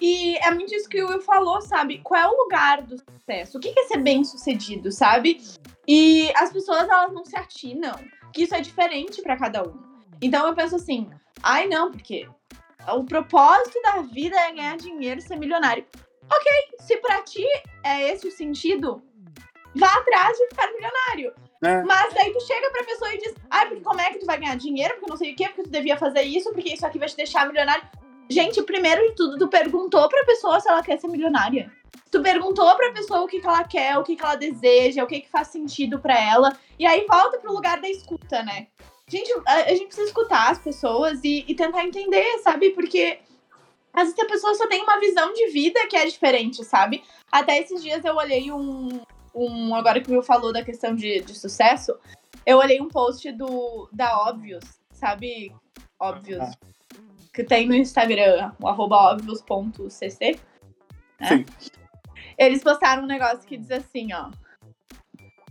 E é muito isso que o Will falou, sabe? Qual é o lugar do sucesso? O que é ser bem sucedido, sabe? E as pessoas, elas não se atinam. Que isso é diferente para cada um. Então eu penso assim, ai não, porque o propósito da vida é ganhar dinheiro, ser milionário. Ok, se pra ti é esse o sentido, vá atrás de ficar milionário. É. Mas daí tu chega pra pessoa e diz, ai, porque como é que tu vai ganhar dinheiro? Porque não sei o quê, porque tu devia fazer isso, porque isso aqui vai te deixar milionário. Gente, primeiro de tudo, tu perguntou pra pessoa se ela quer ser milionária. Tu perguntou pra pessoa o que, que ela quer, o que, que ela deseja, o que, que faz sentido pra ela. E aí volta pro lugar da escuta, né? Gente, a, a gente precisa escutar as pessoas e, e tentar entender, sabe? Porque às vezes a pessoa só tem uma visão de vida que é diferente, sabe? Até esses dias eu olhei um, um agora que o Will falou da questão de, de sucesso, eu olhei um post do da Óbvios, sabe? Óbvios. Que tem no Instagram, o arroba óbvios.cc. Né? Sim. Eles postaram um negócio que diz assim, ó.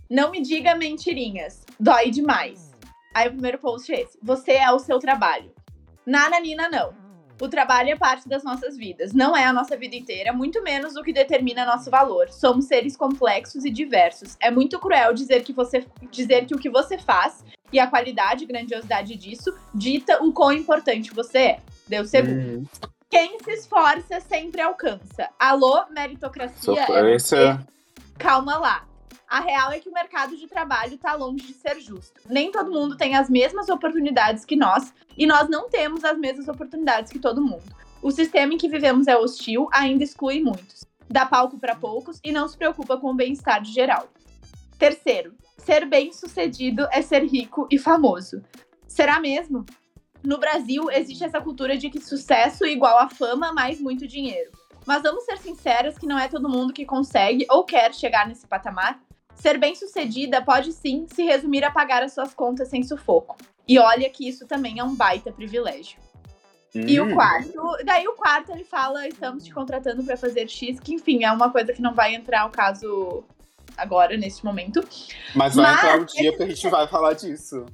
Não me diga mentirinhas, dói demais. Aí o primeiro post é esse. Você é o seu trabalho. Nana Nina, não. O trabalho é parte das nossas vidas, não é a nossa vida inteira, muito menos o que determina nosso valor. Somos seres complexos e diversos. É muito cruel dizer que você dizer que o que você faz e a qualidade e grandiosidade disso dita o quão importante você é. Deu segundo. Uhum. Quem se esforça sempre alcança. Alô, meritocracia é você. é- Calma lá. A real é que o mercado de trabalho tá longe de ser justo. Nem todo mundo tem as mesmas oportunidades que nós, e nós não temos as mesmas oportunidades que todo mundo. O sistema em que vivemos é hostil, ainda exclui muitos. Dá palco para poucos e não se preocupa com o bem-estar geral. Terceiro, ser bem-sucedido é ser rico e famoso. Será mesmo? No Brasil, existe essa cultura de que sucesso igual a fama mais muito dinheiro. Mas vamos ser sinceras que não é todo mundo que consegue ou quer chegar nesse patamar? Ser bem-sucedida pode sim se resumir a pagar as suas contas sem sufoco. E olha que isso também é um baita privilégio. E o Hum. quarto, daí o quarto ele fala, estamos te contratando para fazer X, que enfim, é uma coisa que não vai entrar ao caso agora, nesse momento. Mas vai Mas entrar um dia que a gente vai falar disso.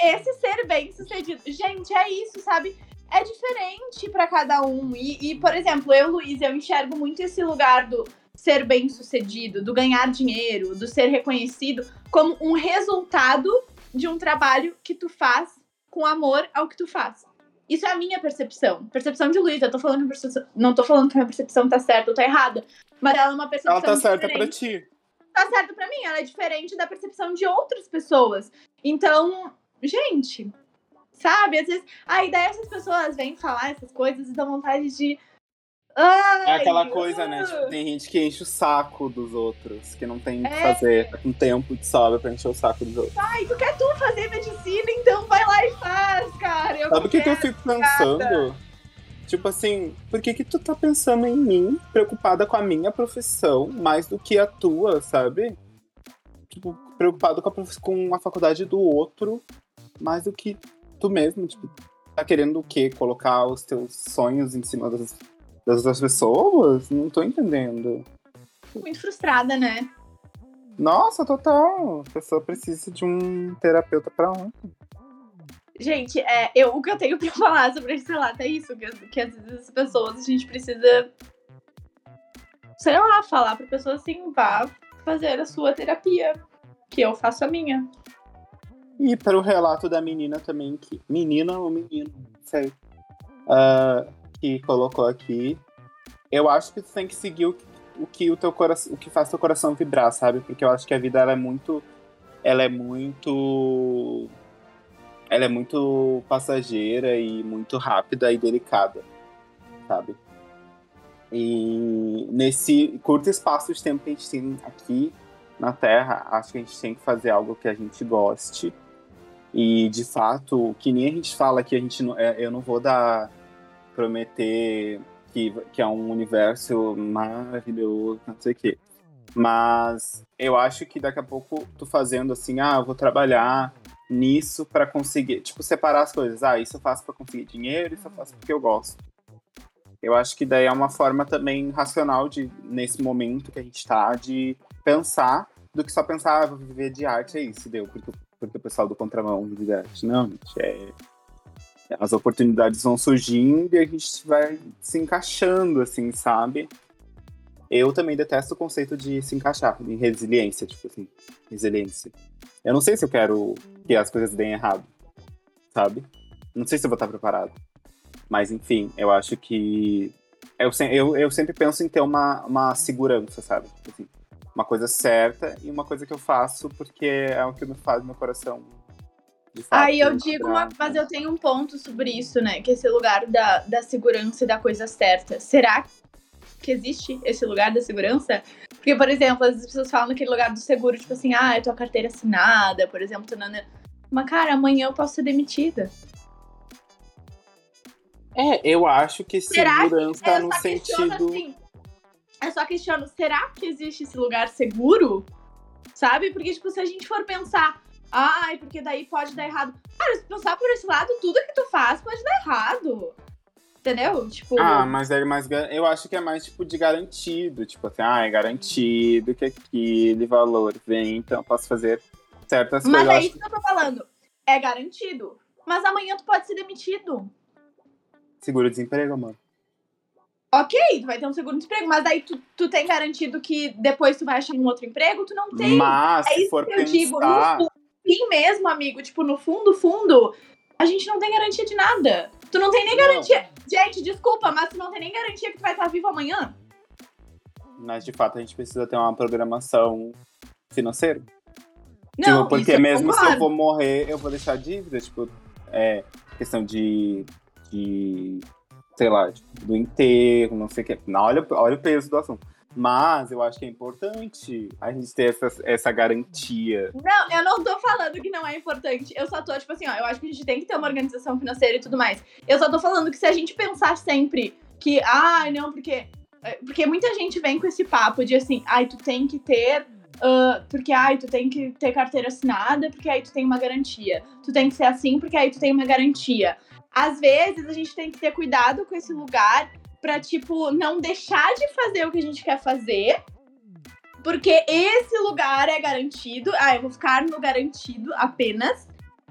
Esse ser bem sucedido. Gente, é isso, sabe? É diferente pra cada um. E, e, por exemplo, eu, Luiz, eu enxergo muito esse lugar do ser bem sucedido, do ganhar dinheiro, do ser reconhecido, como um resultado de um trabalho que tu faz com amor ao que tu faz. Isso é a minha percepção. Percepção de Luiz. Eu tô falando percepção- não tô falando que a minha percepção tá certa ou tá errada. Mas ela é uma percepção Ela tá certa diferente pra ti. tá certo pra mim, ela é diferente da percepção de outras pessoas. Então, gente, sabe? Às vezes, aí daí essas pessoas vêm falar essas coisas e dão vontade de. Ai, É aquela coisa, né? Tipo, tem gente que enche o saco dos outros, que não tem o que É. fazer, tá com tempo de sobra pra encher o saco dos outros. Ai, tu quer tu fazer medicina, então vai lá e faz, cara. Eu Sabe o que, que eu fico pensando? Tipo assim, por que que tu tá pensando em mim, preocupada com a minha profissão, mais do que a tua, sabe? Tipo, preocupado com a, com a faculdade do outro, mais do que tu mesmo, tipo, tá querendo o quê? Colocar os teus sonhos em cima das, das outras pessoas? Não tô entendendo. Muito frustrada, né? Nossa, total. A pessoa precisa de um terapeuta pra ontem. Gente, é, eu, o que eu tenho pra falar sobre esse relato é isso, que, que às vezes as pessoas, a gente precisa, sei lá, falar pra pessoa assim, vá fazer a sua terapia, que eu faço a minha. E para o relato da menina também, que. Menina ou menino, não sei. Ah, que colocou aqui. Eu acho que tu tem que seguir o, o que o teu coração. O que faz teu coração vibrar, sabe? Porque eu acho que a vida ela é muito. Ela é muito. Ela é muito passageira e muito rápida e delicada, sabe? E nesse curto espaço de tempo que a gente tem aqui na Terra, acho que a gente tem que fazer algo que a gente goste. E de fato, que nem a gente fala que a gente não, é, eu não vou dar prometer que, que é um universo maravilhoso, não sei o quê. Mas eu acho que daqui a pouco tu fazendo assim, ah, eu vou trabalhar nisso pra conseguir, tipo, separar as coisas. Ah, isso eu faço pra conseguir dinheiro, isso eu faço porque eu gosto. Eu acho que daí é uma forma também racional de, nesse momento que a gente tá, de pensar do que só pensar, ah, vou viver de arte, é isso, deu, porque, porque o pessoal do contramão vive de arte. Não, gente, é. As oportunidades vão surgindo e a gente vai se encaixando, assim, sabe? Eu também detesto o conceito de se encaixar, em resiliência, tipo assim, resiliência. Eu não sei se eu quero que as coisas deem errado, sabe? Não sei se eu vou estar preparado. Mas, enfim, eu acho que. Eu, eu, eu sempre penso em ter uma, uma segurança, sabe? Tipo assim, uma coisa certa e uma coisa que eu faço porque é o que me faz meu coração. Fato, Aí eu digo, uma, mas eu tenho um ponto sobre isso, né? Que esse lugar da, da segurança e da coisa certa. Será que existe esse lugar da segurança? Porque, por exemplo, as pessoas falam naquele lugar do seguro, tipo assim, ah, eu tô a carteira assinada, por exemplo, tanana. mas cara, amanhã eu posso ser demitida. É, eu acho que Será que- segurança Eu no só questiono sentido. assim. Eu só questiono, será que existe esse lugar seguro? Sabe? Porque, tipo, se a gente for pensar, ai, porque daí pode dar errado. Cara, se pensar por esse lado, tudo que tu faz pode dar errado. Entendeu? Tipo. Ah, mas é mais. Eu acho que é mais tipo de garantido. Tipo assim, ah, é garantido que aquele valor vem, então eu posso fazer certas mas coisas. Eu é isso que eu tô falando. É garantido. Mas amanhã tu pode ser demitido. Seguro-desemprego, amor. Ok, tu vai ter um segundo emprego, mas daí tu, tu tem garantido que depois tu vai achar um outro emprego? Tu não tem. Mas, É se isso for que eu digo. No fim mesmo, amigo, tipo, no fundo, fundo, a gente não tem garantia de nada. Tu não tem nem garantia. Gente, desculpa, mas tu não tem nem garantia que tu vai estar vivo amanhã. Mas de fato a gente precisa ter uma programação financeira. Não, tipo, porque eu mesmo se eu concordo. vou morrer, eu vou deixar dívida. Tipo, é questão de. de sei lá, tipo, do enterro, não sei o que. Não, olha, olha o peso do assunto. Mas eu acho que é importante a gente ter essa, essa garantia. Não, eu não tô falando que não é importante. Eu só tô, tipo assim, ó, eu acho que a gente tem que ter uma organização financeira e tudo mais. Eu só tô falando que se a gente pensar sempre que, ai, não, porque. é, Porque muita gente vem com esse papo de assim, ai, tu tem que ter. ah, porque, ai, tu tem que ter carteira assinada, porque aí tu tem uma garantia. Tu tem que ser assim, porque aí tu tem uma garantia. Às vezes a gente tem que ter cuidado com esse lugar pra, tipo, não deixar de fazer o que a gente quer fazer Porque esse lugar é garantido. Ah, eu vou ficar no garantido apenas.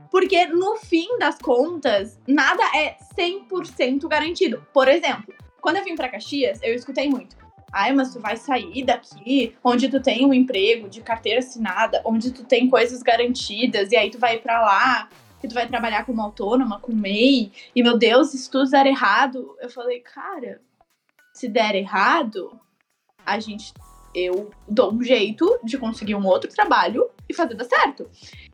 Porque no fim das contas, nada é 100% garantido. Por exemplo, quando eu vim para Caxias, eu escutei muito. Ai, mas tu vai sair daqui, onde tu tem um emprego de carteira assinada, onde tu tem coisas garantidas, e aí tu vai para lá, que tu vai trabalhar como autônoma, com MEI, e meu Deus, se tudo der errado. Eu falei, cara, se der errado, a gente. Eu dou um jeito de conseguir um outro trabalho e fazer dar certo.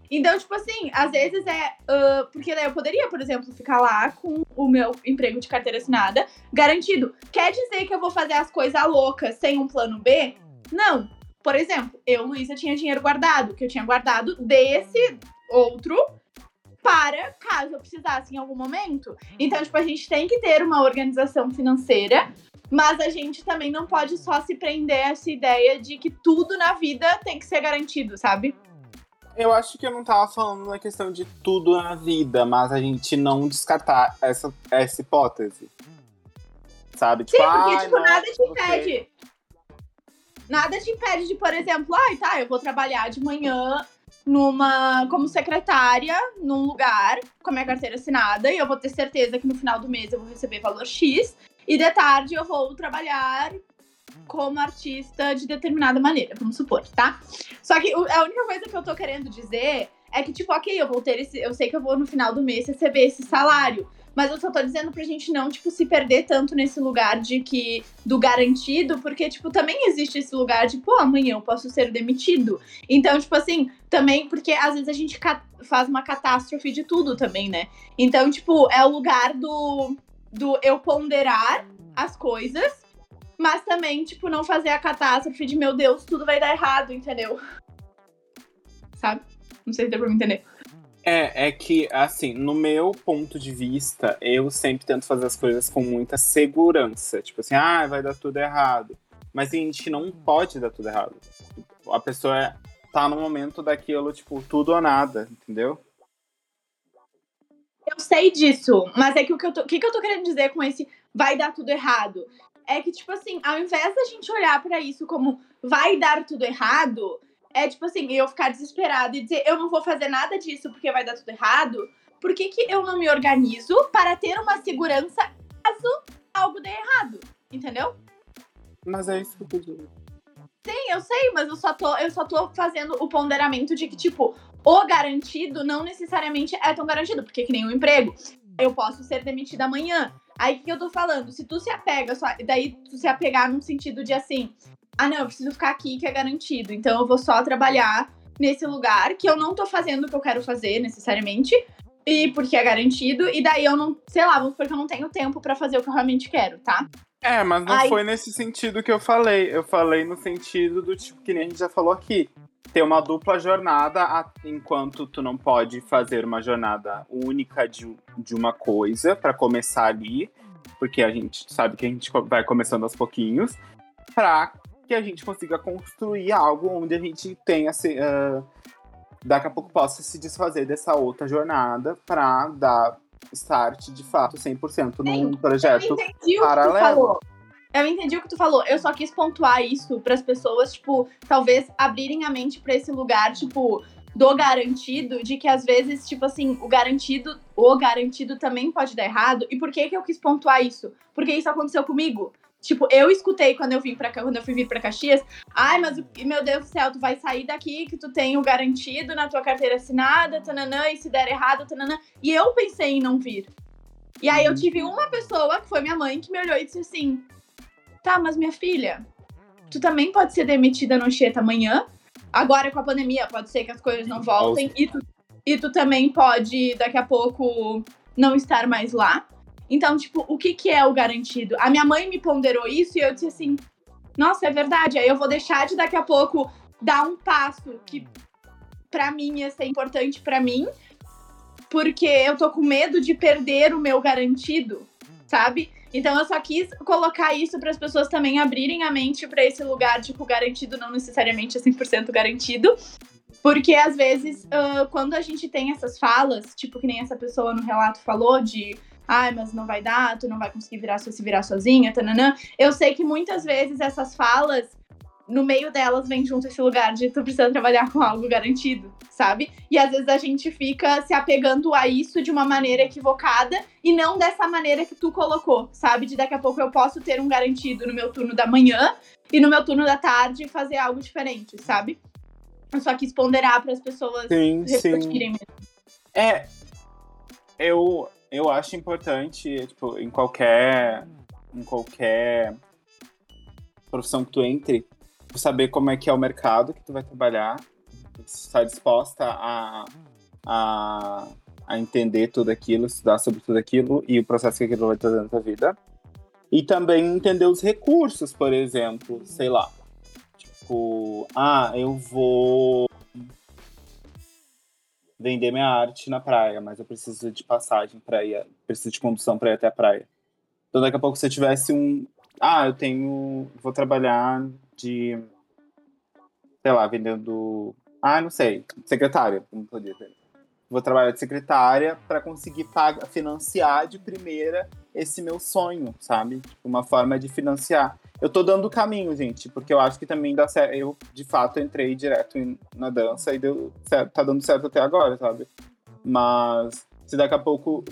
Então, tipo assim, às vezes é. Uh, porque daí eu poderia, por exemplo, ficar lá com o meu emprego de carteira assinada garantido. Quer dizer que eu vou fazer as coisas loucas sem um plano B? Não. Por exemplo, eu, Luísa, tinha dinheiro guardado, que eu tinha guardado desse outro para caso eu precisasse em algum momento. Então, tipo, a gente tem que ter uma organização financeira, mas a gente também não pode só se prender a essa ideia de que tudo na vida tem que ser garantido, sabe? Eu acho que eu não tava falando na questão de tudo na vida, mas a gente não descartar essa, essa hipótese. Sabe? Tipo, Sim, porque, tipo, não, nada te impede. Nada te impede de, por exemplo, ai, tá, eu vou trabalhar de manhã numa como secretária num lugar com a minha carteira assinada e eu vou ter certeza que no final do mês eu vou receber valor X e de tarde eu vou trabalhar como artista de determinada maneira, vamos supor, tá? Só que a única coisa que eu tô querendo dizer é que, tipo, ok, eu vou ter esse. Eu sei que eu vou no final do mês receber esse salário. Mas eu só tô dizendo pra gente não, tipo, se perder tanto nesse lugar de que. do garantido, porque, tipo, também existe esse lugar de, pô, amanhã eu posso ser demitido. Então, tipo assim, também, porque às vezes a gente faz uma catástrofe de tudo também, né? Então, tipo, é o lugar do. do eu ponderar as coisas mas também, tipo, não fazer a catástrofe de, meu Deus, tudo vai dar errado, entendeu? Sabe? Não sei se deu pra me entender. É, é que, assim, no meu ponto de vista, eu sempre tento fazer as coisas com muita segurança. Tipo assim, ah, vai dar tudo errado. Mas a gente não pode dar tudo errado. A pessoa tá no momento daquilo, tipo, tudo ou nada, entendeu? Eu sei disso, mas é que o que eu tô, que, que eu tô querendo dizer com esse vai dar tudo errado? é que, tipo assim, ao invés da gente olhar para isso como vai dar tudo errado, é tipo assim, eu ficar desesperado e dizer, eu não vou fazer nada disso porque vai dar tudo errado, por que, que eu não me organizo para ter uma segurança caso algo dê errado? Entendeu? Mas é isso que eu dizendo. Sim, eu sei, mas eu só tô, eu só tô fazendo o ponderamento de que, tipo, o garantido não necessariamente é tão garantido, porque que nem um emprego. Eu posso ser demitida amanhã. Aí o que eu tô falando? Se tu se apega, só, daí tu se apegar num sentido de assim, ah não, eu preciso ficar aqui que é garantido, então eu vou só trabalhar nesse lugar que eu não tô fazendo o que eu quero fazer necessariamente, e porque é garantido, e daí eu não, sei lá, porque eu não tenho tempo para fazer o que eu realmente quero, tá? É, mas não foi nesse sentido que eu falei. Eu falei no sentido do tipo que nem a gente já falou aqui ter uma dupla jornada enquanto tu não pode fazer uma jornada única de, de uma coisa para começar ali, porque a gente sabe que a gente vai começando aos pouquinhos, para que a gente consiga construir algo onde a gente tenha uh, daqui a pouco possa se desfazer dessa outra jornada para dar start de fato 100% num projeto paralelo. Eu entendi o que tu falou. Eu só quis pontuar isso para as pessoas, tipo, talvez abrirem a mente para esse lugar, tipo, do garantido, de que às vezes, tipo assim, o garantido, o garantido também pode dar errado. E por que que eu quis pontuar isso? Porque isso aconteceu comigo. Tipo, eu escutei quando eu vim para quando eu fui vir para Caxias, ai, mas meu Deus do céu, tu vai sair daqui que tu tem o garantido na tua carteira assinada, tananã, e se der errado, tananã. E eu pensei em não vir. E aí eu tive uma pessoa, que foi minha mãe, que me olhou e disse assim: Tá, mas minha filha, tu também pode ser demitida no Cheta amanhã. Agora com a pandemia, pode ser que as coisas não voltem. E tu, e tu também pode, daqui a pouco, não estar mais lá. Então, tipo, o que, que é o garantido? A minha mãe me ponderou isso e eu disse assim: nossa, é verdade. Aí eu vou deixar de daqui a pouco dar um passo que para mim ia ser importante para mim, porque eu tô com medo de perder o meu garantido, sabe? Então eu só quis colocar isso para as pessoas também abrirem a mente para esse lugar, tipo, garantido não necessariamente é 100% garantido. Porque às vezes, uh, quando a gente tem essas falas, tipo que nem essa pessoa no relato falou de ai, mas não vai dar, tu não vai conseguir virar se virar sozinha, tananã. Eu sei que muitas vezes essas falas no meio delas vem junto esse lugar de tu precisa trabalhar com algo garantido, sabe? E às vezes a gente fica se apegando a isso de uma maneira equivocada e não dessa maneira que tu colocou, sabe? De daqui a pouco eu posso ter um garantido no meu turno da manhã e no meu turno da tarde fazer algo diferente, sabe? Eu só quis ponderar para as pessoas Sim, sim. refletirem mesmo. É, eu, eu acho importante, tipo, em qualquer, em qualquer profissão que tu entre, saber como é que é o mercado que tu vai trabalhar, se está disposta a, a, a entender tudo aquilo, estudar sobre tudo aquilo e o processo que aquilo vai trazer na tua vida. E também entender os recursos, por exemplo, sei lá. Tipo, ah, eu vou vender minha arte na praia, mas eu preciso de passagem para ir, preciso de condução para ir até a praia. Então daqui a pouco se eu tivesse um, ah, eu tenho, vou trabalhar de, sei lá, vendendo, ah, não sei, secretária, como podia ter. Vou trabalhar de secretária para conseguir pagar, financiar de primeira esse meu sonho, sabe? Uma forma de financiar. Eu tô dando o caminho, gente, porque eu acho que também dá certo. Eu, de fato, entrei direto na dança e deu certo, tá dando certo até agora, sabe? Mas se daqui a pouco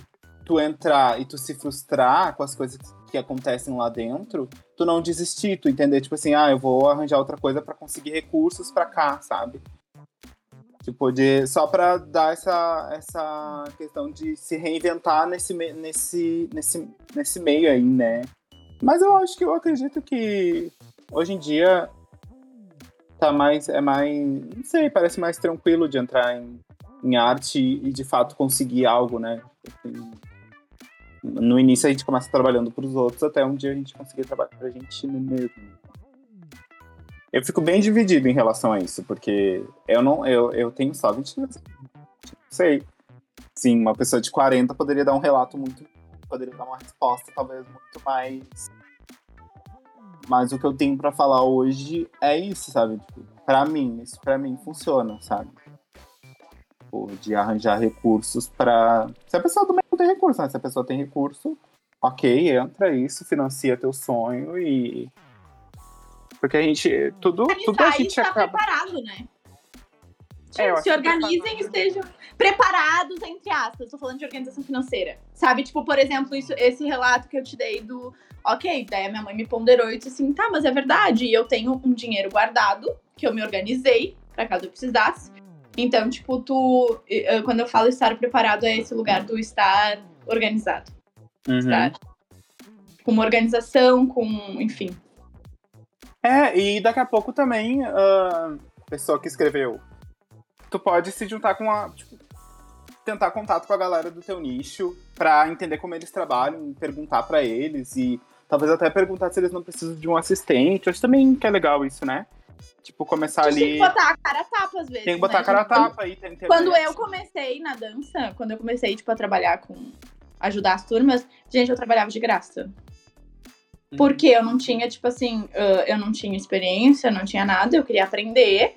tu entrar e tu se frustrar com as coisas que acontecem lá dentro, tu não desistir, tu entender, tipo assim, ah, eu vou arranjar outra coisa pra conseguir recursos pra cá, sabe? Tipo, de, só pra dar essa, essa questão de se reinventar nesse, nesse, nesse, nesse meio aí, né? Mas eu acho que eu acredito que hoje em dia tá mais. É mais. Não sei, parece mais tranquilo de entrar em, em arte e de fato conseguir algo, né? Assim, no início a gente começa trabalhando pros outros até um dia a gente conseguir trabalhar pra gente mesmo. Eu fico bem dividido em relação a isso, porque eu não. Eu, eu tenho só 22 anos. Sei. Sim, uma pessoa de 40 poderia dar um relato muito. Poderia dar uma resposta, talvez, muito mais. Mas o que eu tenho pra falar hoje é isso, sabe? Tipo, pra mim, isso pra mim funciona, sabe? Tipo, de arranjar recursos pra. Se a pessoa também não tem recurso, né? Se a pessoa tem recurso, ok, entra isso, financia teu sonho e. Porque a gente. Tudo, tudo a e gente estar acaba. preparado, né? É, se que organizem e estejam preparados, entre aspas. Tô falando de organização financeira. Sabe, tipo, por exemplo, isso, esse relato que eu te dei do. Ok, daí a minha mãe me ponderou e disse assim: tá, mas é verdade. E eu tenho um dinheiro guardado que eu me organizei pra caso eu precisasse. Então, tipo, tu. eh, Quando eu falo estar preparado, é esse lugar do estar organizado. Uhum. Estar com uma organização, com. Enfim. É, e daqui a pouco também, a pessoa que escreveu, tu pode se juntar com a. Tipo, tentar contato com a galera do teu nicho pra entender como eles trabalham, perguntar pra eles e talvez até perguntar se eles não precisam de um assistente. Acho também que é legal isso, né? Tipo, começar A gente tem ali. que botar a cara a tapa às vezes. Tem que botar né? a cara a tapa aí. Tem. Quando eu comecei na dança, quando eu comecei, tipo, a trabalhar com. ajudar as turmas, gente, eu trabalhava de graça. Uhum. Porque eu não tinha, tipo assim, eu não tinha experiência, não tinha nada, eu queria aprender.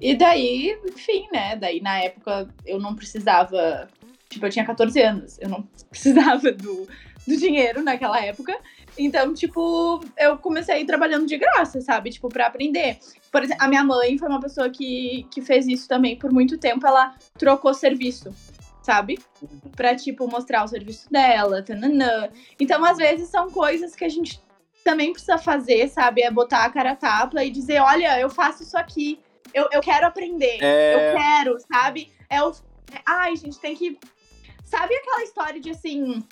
E daí, enfim, né? Daí na época eu não precisava. Tipo, eu tinha 14 anos, eu não precisava do, do dinheiro naquela época. Então, tipo, eu comecei trabalhando de graça, sabe? Tipo, pra aprender. Por exemplo, a minha mãe foi uma pessoa que, que fez isso também por muito tempo. Ela trocou serviço, sabe? Pra, tipo, mostrar o serviço dela, tananã. Então, às vezes, são coisas que a gente também precisa fazer, sabe? É botar a cara a tapa e dizer, olha, eu faço isso aqui. Eu, eu quero aprender. É. Eu quero, sabe? É o... é- Ai, gente, tem que... Sabe aquela história de, assim...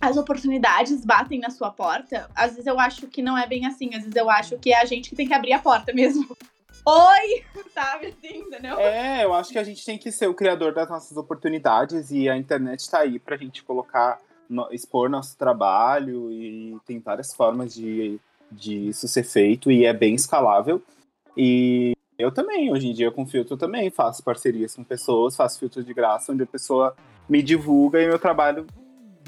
As oportunidades batem na sua porta? Às vezes eu acho que não é bem assim. Às vezes eu acho que é a gente que tem que abrir a porta mesmo. Oi! Sabe assim, entendeu? É, eu acho que a gente tem que ser o criador das nossas oportunidades e a internet tá aí pra gente colocar, no- expor nosso trabalho e tem várias formas de, de isso ser feito e é bem escalável. E eu também, hoje em dia com filtro também faço parcerias com pessoas, faço filtros de graça, onde a pessoa me divulga e meu trabalho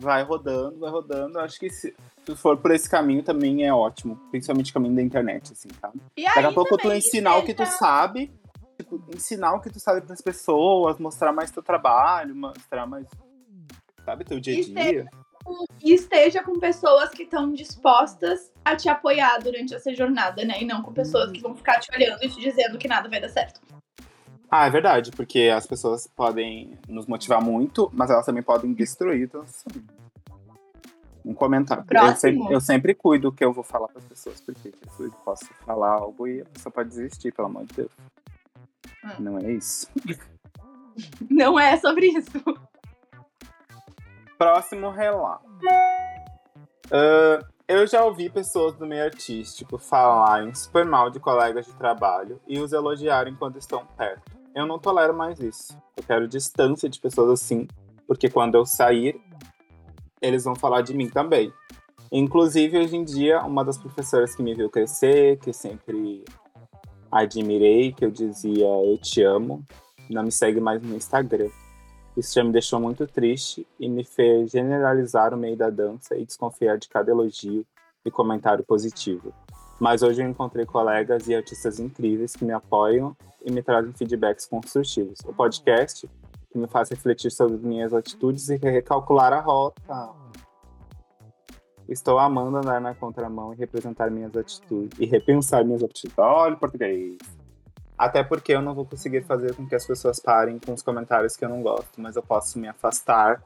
vai rodando, vai rodando. Acho que se, for por esse caminho também é ótimo, principalmente o caminho da internet, assim, sabe? E Daqui a pouco tu ensinar o que tu sabe, tipo, ensinar o que tu sabe pras pessoas, mostrar mais teu trabalho, mostrar mais, sabe, teu dia a dia. E esteja com pessoas que estão dispostas a te apoiar durante essa jornada, né? E não com pessoas que vão ficar te olhando e te dizendo que nada vai dar certo. Ah, é verdade, porque as pessoas podem nos motivar muito, mas elas também podem destruir. Então, assim, um comentário. Eu sempre, eu sempre cuido o que eu vou falar para as pessoas, porque eu posso falar algo e a pessoa pode desistir, pelo amor de Deus. Hum. Não é isso. Não é sobre isso. Próximo relato. Ah, eu já ouvi pessoas do meio artístico falarem super mal de colegas de trabalho e os elogiarem quando estão perto. Eu não tolero mais isso. Eu quero distância de pessoas assim, porque quando eu sair, eles vão falar de mim também. Inclusive, hoje em dia, uma das professoras que me viu crescer, que sempre admirei, que eu dizia eu te amo, não me segue mais no Instagram. Isso já me deixou muito triste e me fez generalizar o meio da dança e desconfiar de cada elogio e comentário positivo. Mas hoje eu encontrei colegas e artistas incríveis que me apoiam e me trazem feedbacks construtivos. O podcast que me faz refletir sobre minhas atitudes e recalcular a rota. Estou amando andar na contramão e representar minhas atitudes e repensar minhas atitudes. Olha o português. Até porque eu não vou conseguir fazer com que as pessoas parem com os comentários que eu não gosto, mas eu posso me afastar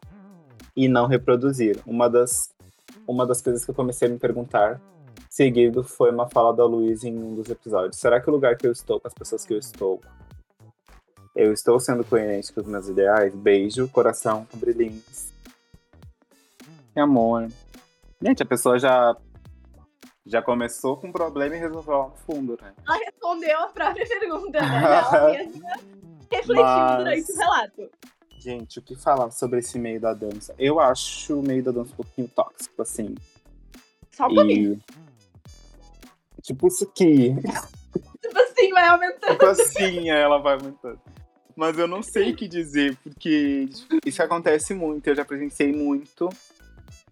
e não reproduzir. Uma das, uma das coisas que eu comecei a me perguntar seguido foi uma fala da Luísa em um dos episódios. Será que o lugar que eu estou, com as pessoas que eu estou, eu estou sendo coerente com os meus ideais? Beijo, coração, brilhinhos. Amor. Gente, a pessoa já já começou com um problema e resolveu lá no fundo, né? Ela respondeu a própria pergunta, né? Ela mesma refletiu Mas- durante o relato. Gente, o que falar sobre esse meio da dança? Eu acho o meio da dança um pouquinho tóxico, assim. Só um pouquinho. E... Tipo isso aqui. Tipo assim, vai aumentando. Tipo assim, ela vai aumentando. Mas eu não sei o que dizer, porque isso acontece muito. Eu já presenciei muito.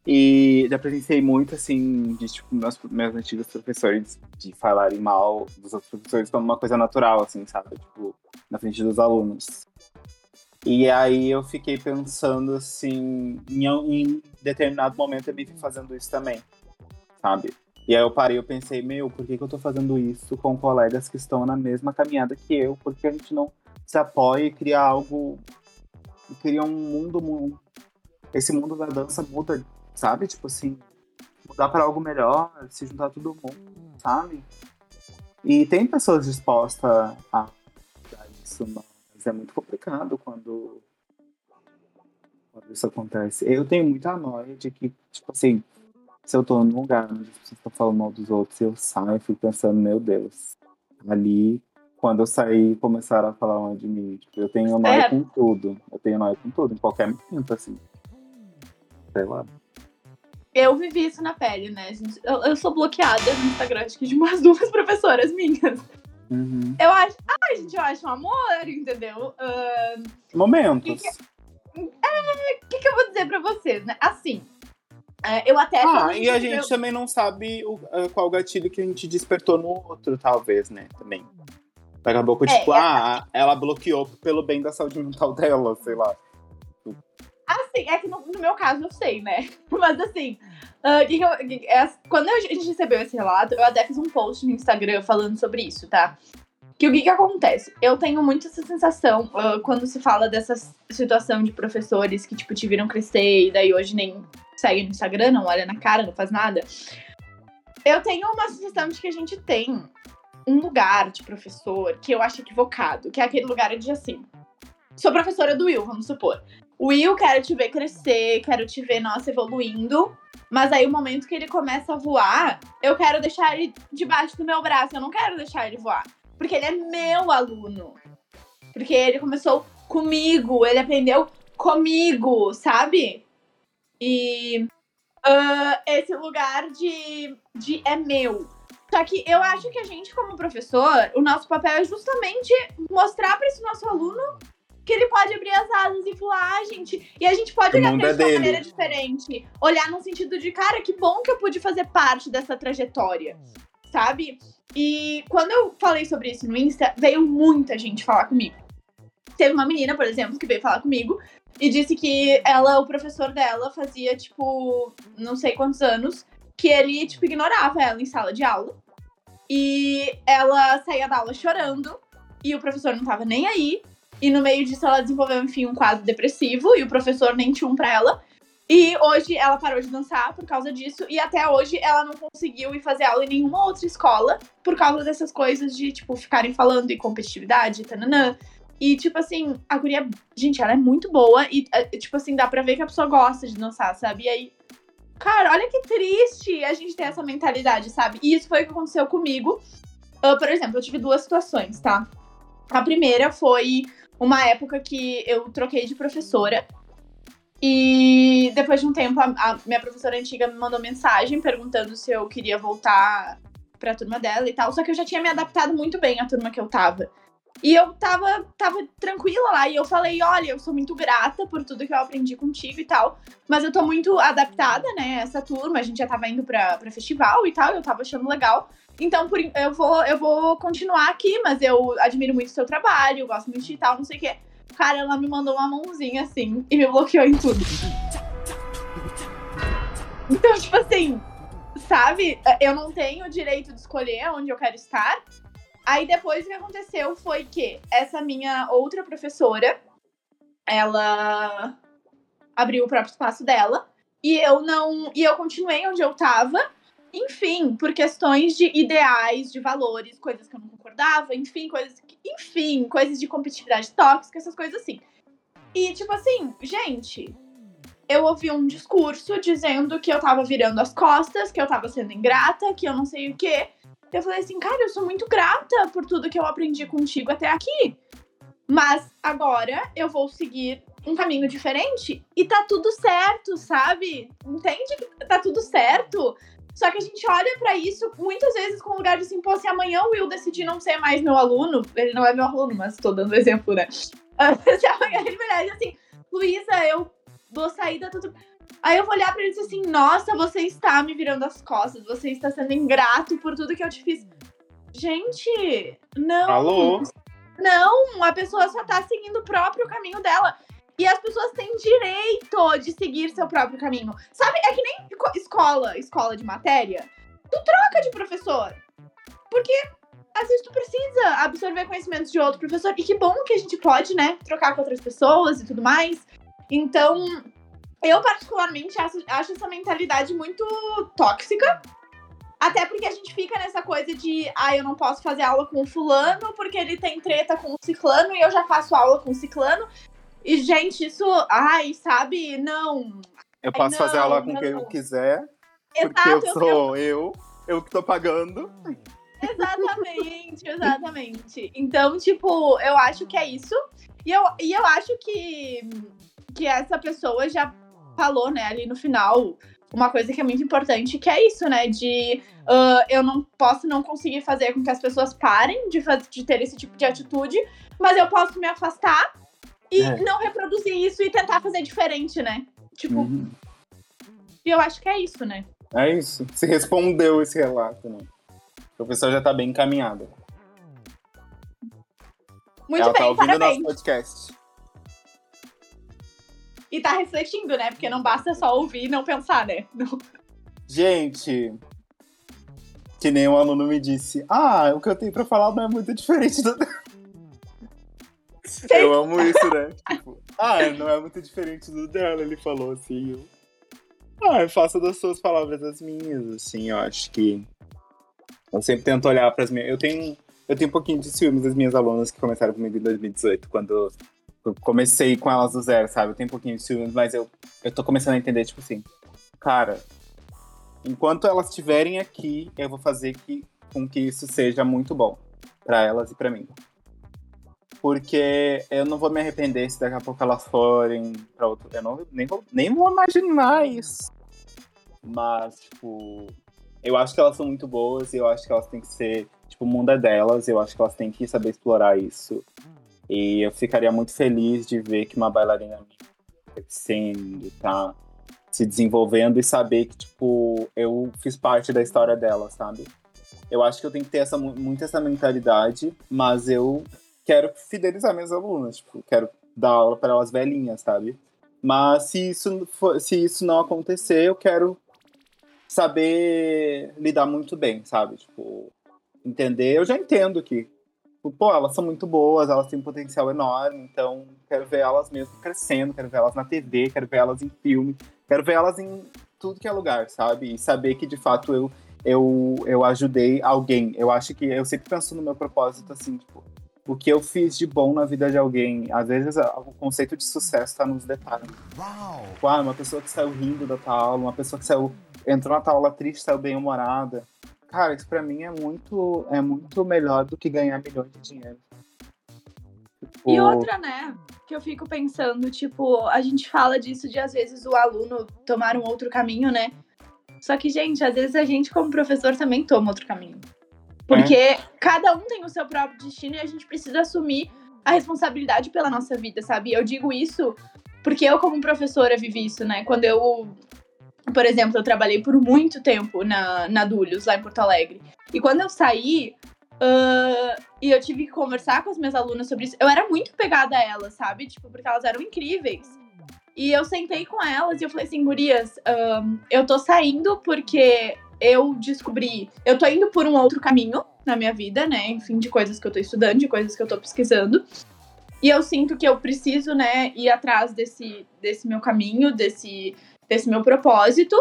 E já presenciei muito, assim, de tipo, meus, meus antigos professores de falarem mal dos outros professores como uma coisa natural, assim, sabe? Tipo, na frente dos alunos. E aí eu fiquei pensando, assim, em, em determinado momento eu me vi fazendo isso também, sabe? E aí eu parei e pensei, meu, por que, que eu tô fazendo isso com colegas que estão na mesma caminhada que eu? Por que a gente não se apoia e cria algo, cria um mundo, mu- esse mundo da dança muda, sabe? Tipo assim, mudar para algo melhor, se juntar todo mundo, sabe? E tem pessoas dispostas a mudar isso, mas é muito complicado quando, quando isso acontece. Eu tenho muita noia de que, tipo assim, se eu tô num lugar onde as pessoas estão falando mal dos outros, eu saio e fico pensando, meu Deus, ali, quando eu sair, começaram a falar mal de mim. Tipo, eu tenho noia É. com tudo. Eu tenho noia com tudo, em qualquer momento, assim. Sei lá. Eu vivi isso na pele, né, gente? Eu, eu sou bloqueada no Instagram, acho que de umas duas professoras minhas. Uhum. Eu acho. Ai, gente, eu acho um amor, entendeu? Ah, Momentos. Que O que, que eu vou dizer pra vocês, né? Assim, é, eu até. Ah, e a gente também não sabe o, ah, qual gatilho que a gente despertou no outro, talvez, né? Também. Daqui a pouco, É, tipo, é- ah, ela bloqueou pelo bem da saúde mental dela, sei lá. Assim, é que no, no meu caso eu sei, né? Mas assim, ah, que que eu- que- é, quando a gente recebeu esse relato, eu até fiz um post no Instagram falando sobre isso, tá? Que o que que acontece? Eu tenho muito essa sensação ah, quando se fala dessa situação de professores que, tipo, te viram crescer e daí hoje nem segue no Instagram, não olha na cara, não faz nada. Eu tenho uma sensação de que a gente tem um lugar de professor que eu acho equivocado, que é aquele lugar de assim. Sou professora do Will, vamos supor. Will, quero te ver crescer, quero te ver, nossa, evoluindo. Mas aí, o momento que ele começa a voar, eu quero deixar ele debaixo do meu braço. Eu não quero deixar ele voar. Porque ele é meu aluno. Porque ele começou comigo, ele aprendeu comigo, sabe? E ah, esse lugar de, de é meu. Só que eu acho que a gente, como professor, o nosso papel é justamente mostrar para esse nosso aluno que ele pode abrir as asas e voar, gente. E a gente pode O olhar pra é de uma maneira diferente. Olhar no sentido de, cara, que bom que eu pude fazer parte dessa trajetória, sabe? E quando eu falei sobre isso no Insta, veio muita gente falar comigo. teve uma menina, por exemplo, que veio falar comigo e disse que ela, o professor dela, fazia, tipo, não sei quantos anos, que ele, tipo, ignorava ela em sala de aula. E ela saía da aula chorando, e o professor não tava nem aí. E no meio disso ela desenvolveu, enfim, um quadro depressivo, e o professor nem tinha um pra ela. E hoje ela parou de dançar por causa disso, e até hoje ela não conseguiu ir fazer aula em nenhuma outra escola por causa dessas coisas de, tipo, ficarem falando em competitividade, tananã. E, tipo assim, a guria, gente, ela é muito boa e, é, tipo assim, dá pra ver que a pessoa gosta de dançar, sabe? E aí, cara, olha que triste a gente ter essa mentalidade, sabe? E isso foi o que aconteceu comigo. Uh, por exemplo, eu tive duas situações, tá? A primeira foi uma época que eu troquei de professora. E depois de um tempo, a, a minha professora antiga me mandou mensagem perguntando se eu queria voltar pra turma dela e tal. Só que eu já tinha me adaptado muito bem à turma que eu tava. E eu tava, tava tranquila lá. E eu falei: olha, eu sou muito grata por tudo que eu aprendi contigo e tal. Mas eu tô muito adaptada, né? Essa turma. A gente já tava indo pra, pra festival e tal. Eu tava achando legal. Então, por, eu, vou, eu vou continuar aqui, mas eu admiro muito o seu trabalho, gosto muito de tal, não sei o quê. Cara, ela me mandou uma mãozinha assim e me bloqueou em tudo. Então, tipo assim, sabe? Eu não tenho o direito de escolher onde eu quero estar. Aí depois o que aconteceu foi que essa minha outra professora, ela abriu o próprio espaço dela e eu não, e eu continuei onde eu tava, enfim, por questões de ideais, de valores, coisas que eu não concordava, enfim, coisas, que, enfim, coisas de competitividade tóxica, essas coisas assim. E tipo assim, gente, eu ouvi um discurso dizendo que eu tava virando as costas, que eu tava sendo ingrata, que eu não sei o quê. Eu falei assim, cara, eu sou muito grata por tudo que eu aprendi contigo até aqui. Mas agora eu vou seguir um caminho diferente e tá tudo certo, sabe? Entende que tá tudo certo? Só que a gente olha para isso muitas vezes com o lugar de assim, pô, se amanhã o Will decidir não ser mais meu aluno, ele não é meu aluno, mas tô dando exemplo, né? se amanhã ele virar assim, Luísa, eu vou sair da tudo. Aí eu vou olhar pra ele e dizer assim: Nossa, você está me virando as costas, você está sendo ingrato por tudo que eu te fiz. Gente, não. Alô? Não, a pessoa só tá seguindo o próprio caminho dela. E as pessoas têm direito de seguir seu próprio caminho. Sabe, é que nem escola, escola de matéria. Tu troca de professor. Porque às vezes tu precisa absorver conhecimentos de outro professor. E que bom que a gente pode, né, trocar com outras pessoas e tudo mais. Então, eu, particularmente, acho, acho essa mentalidade muito tóxica. Até porque a gente fica nessa coisa de, ah, eu não posso fazer aula com o fulano porque ele tem treta com o ciclano e eu já faço aula com o ciclano. E, gente, isso, ai, sabe, não. Eu posso não, fazer aula com não. quem eu quiser, Exato, porque eu sou eu, eu que tô pagando. Exatamente, exatamente. Então, tipo, eu acho que é isso. E eu, e eu acho que, que essa pessoa já falou, né, ali no final, uma coisa que é muito importante, que é isso, né? De ah, eu não posso não conseguir fazer com que as pessoas parem de, de ter esse tipo de atitude, mas eu posso me afastar e É. não reproduzir isso e tentar fazer diferente, né? Tipo, Uhum. e eu acho que é isso, né? É isso. Se respondeu esse relato, né? O pessoal já tá bem encaminhada. Muito Ela bem, tá ouvindo parabéns. nosso podcast. E tá refletindo, né? Porque não basta só ouvir e não pensar, né? Não. Gente, que nem um aluno me disse, ah, o que eu tenho pra falar não é muito diferente do. eu amo isso, né? Tipo, ah, não é muito diferente do dela, ele falou assim. Eu... Ah, eu faço das suas palavras as minhas, assim, eu acho que. Eu sempre tento olhar pras minhas. Eu tenho, eu tenho um pouquinho de ciúmes das minhas alunas que começaram comigo em 2018, quando eu comecei com elas do zero, sabe? Eu tenho um pouquinho de ciúmes, mas eu, eu tô começando a entender, tipo assim, cara, enquanto elas estiverem aqui, eu vou fazer que, com que isso seja muito bom pra elas e pra mim. Porque eu não vou me arrepender se daqui a pouco elas forem pra outro. Eu não, nem, vou, nem vou imaginar isso. Mas, tipo, eu acho que elas são muito boas e eu acho que elas têm que ser. Tipo, o mundo é delas, eu acho que elas têm que saber explorar isso. E eu ficaria muito feliz de ver que uma bailarina minha tá se desenvolvendo e saber que, tipo, eu fiz parte da história dela, sabe? Eu acho que eu tenho que ter essa, mu- muito essa mentalidade, mas eu quero fidelizar minhas alunas, tipo, quero dar aula para elas velhinhas, sabe? Mas se isso, for, se isso não acontecer, eu quero saber lidar muito bem, sabe? Tipo, entender. Eu já entendo que, pô, elas são muito boas, elas têm um potencial enorme, então quero ver elas mesmo crescendo, quero ver elas na TV, quero ver elas em filme, quero ver elas em tudo que é lugar, sabe? E saber que de fato eu eu, eu ajudei alguém. Eu acho que eu sempre penso no meu propósito assim, tipo, o que eu fiz de bom na vida de alguém. Às vezes o conceito de sucesso está nos detalhes. Uau! Tipo, ah, uma pessoa que saiu rindo da tua aula, uma pessoa que saiu, entrou na tua aula triste, saiu bem humorada. Cara, isso pra mim é muito, é muito melhor do que ganhar milhões de dinheiro. Tipo... E outra, né? Que eu fico pensando, tipo, a gente fala disso de às vezes o aluno tomar um outro caminho, né? Só que, gente, às vezes a gente, como professor, também toma outro caminho. Porque é. cada um tem o seu próprio destino e a gente precisa assumir a responsabilidade pela nossa vida, sabe? Eu digo isso porque eu, como professora, vivi isso, né? Quando eu, por exemplo, eu trabalhei por muito tempo na, na Dulhos, lá em Porto Alegre. E quando eu saí, uh, e eu tive que conversar com as minhas alunas sobre isso, eu era muito pegada a elas, sabe? Tipo, porque elas eram incríveis. E eu sentei com elas e eu falei assim, gurias, um, eu tô saindo porque eu descobri, eu tô indo por um outro caminho na minha vida, né? Enfim, de coisas que eu tô estudando, de coisas que eu tô pesquisando. E eu sinto que eu preciso, né, ir atrás desse, desse meu caminho, desse, desse meu propósito.